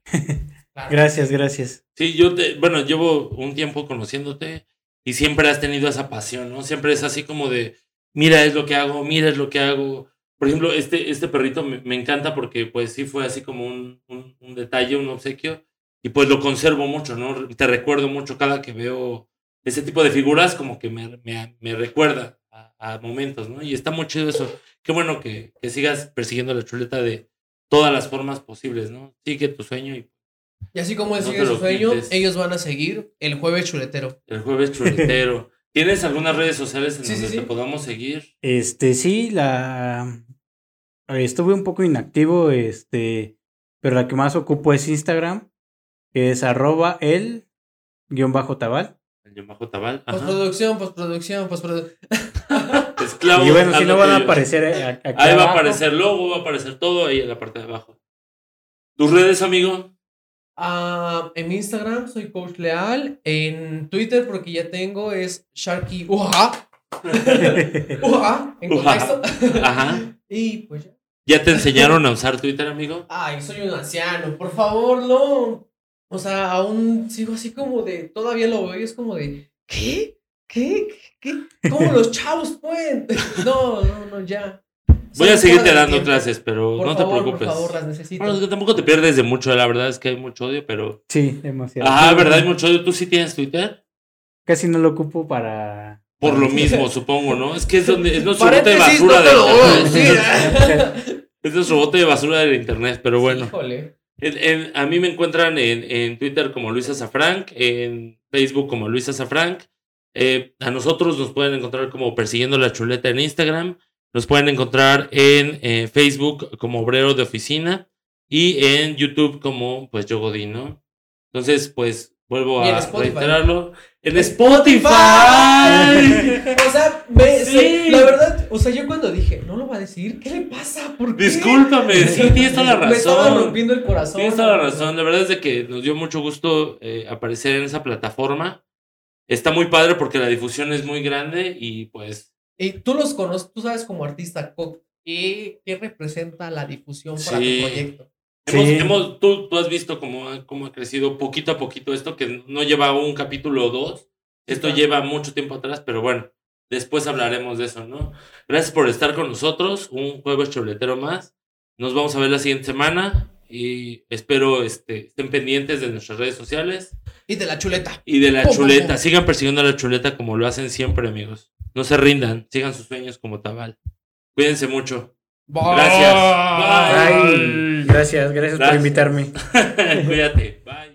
Speaker 2: Claro.
Speaker 3: Gracias, gracias.
Speaker 1: Sí, yo te, bueno, llevo un tiempo conociéndote y siempre has tenido esa pasión, ¿no? Siempre es así como de, mira es lo que hago, mira es lo que hago. Por ejemplo, este, este perrito me, me encanta porque pues sí fue así como un, un, un detalle, un obsequio y pues lo conservo mucho, ¿no? Te recuerdo mucho cada que veo ese tipo de figuras como que me, me, me recuerda a, a momentos, ¿no? Y está muy chido eso. Qué bueno que, que sigas persiguiendo la chuleta de todas las formas posibles, ¿no? Sigue tu sueño y
Speaker 2: Y así como él
Speaker 1: No
Speaker 2: sigue su sueño,
Speaker 1: quites.
Speaker 2: ellos van a seguir el jueves chuletero.
Speaker 1: El jueves chuletero. ¿Tienes algunas redes sociales en
Speaker 2: Sí,
Speaker 1: donde
Speaker 2: sí.
Speaker 1: te podamos seguir?
Speaker 3: Este, sí, la. eh, Estuve un poco inactivo, este. Pero la que más ocupo es Instagram, que es arroba el guion bajo tabal.
Speaker 1: El Yamajo Tabal. Ajá.
Speaker 2: Postproducción, postproducción, postproducción.
Speaker 1: Esclavo.
Speaker 3: y bueno, si no van a aparecer eh, aquí
Speaker 1: Ahí va a aparecer logo, va a aparecer todo ahí en la parte de abajo. ¿Tus redes, amigo?
Speaker 2: Ah, en mi Instagram soy Coach Leal. En Twitter, porque ya tengo, es Sharky Uja. Uja, en contexto.
Speaker 1: Ajá.
Speaker 2: y pues ya.
Speaker 1: ¿Ya te enseñaron a usar Twitter, amigo?
Speaker 2: Ay, soy un anciano, por favor, no. O sea, aún sigo así como de. Todavía lo veo y es como de. ¿Qué? ¿Qué? ¿Qué? ¿Cómo los chavos pueden? No, no, no, ya.
Speaker 1: Voy a seguirte dando
Speaker 2: tiempo.
Speaker 1: clases, pero
Speaker 2: Por
Speaker 1: no
Speaker 2: favor,
Speaker 1: te preocupes.
Speaker 2: Por favor, las necesito.
Speaker 1: Bueno, es que tampoco te pierdes de mucho, la verdad es que hay mucho odio, pero...
Speaker 3: Sí, demasiado.
Speaker 1: Ah, ¿verdad? Hay mucho odio. ¿Tú sí tienes Twitter?
Speaker 3: Casi no lo ocupo para.
Speaker 1: Por lo mismo, supongo, ¿no? Es que es donde es nuestro bote de basura
Speaker 2: no
Speaker 1: de internet. Es nuestro bote de basura del internet, pero bueno.
Speaker 2: Híjole.
Speaker 1: En- en- a mí me encuentran en, en Twitter como Luisa Safranc, en Facebook como Luisa Safranc. Eh, a nosotros nos pueden encontrar como Persiguiendo la Chuleta en Instagram. Nos pueden encontrar en eh, Facebook como Obrero de Oficina y en YouTube como pues Yo Godín, ¿no? Entonces, pues vuelvo a reiterarlo. En Spotify.
Speaker 2: O sea, me-
Speaker 1: Sí.
Speaker 2: se- la verdad, o sea, yo cuando dije, no lo va a decir, ¿qué le pasa? ¿Por qué?
Speaker 1: Discúlpame, sí, tienes toda la
Speaker 2: Me estaba
Speaker 1: razón.
Speaker 2: rompiendo el corazón.
Speaker 1: Tienes toda la razón. La verdad es de que nos dio mucho gusto eh, aparecer en esa plataforma. Está muy padre porque la difusión es muy grande y pues
Speaker 2: Y tú los conoces, tú sabes como artista, ¿qué, qué representa la difusión para
Speaker 1: Sí.
Speaker 2: tu proyecto?
Speaker 1: Hemos,
Speaker 3: Sí.
Speaker 1: hemos- tú, tú has visto cómo, ha- cómo ha crecido poquito a poquito esto, que no lleva un capítulo o dos. Esto
Speaker 2: Claro.
Speaker 1: lleva mucho tiempo atrás, pero bueno, después hablaremos de eso, ¿no? Gracias por estar con nosotros. Un jueves chuletero más. Nos vamos a ver la siguiente semana y espero este, estén pendientes de nuestras redes sociales.
Speaker 2: Y de la chuleta.
Speaker 1: Y de la chuleta. Sigan persiguiendo a la chuleta como lo hacen siempre, amigos. No se rindan. Sigan sus sueños como Tabal. Cuídense mucho. Gracias.
Speaker 3: Ay, gracias, gracias por invitarme.
Speaker 1: Cuídate. Bye.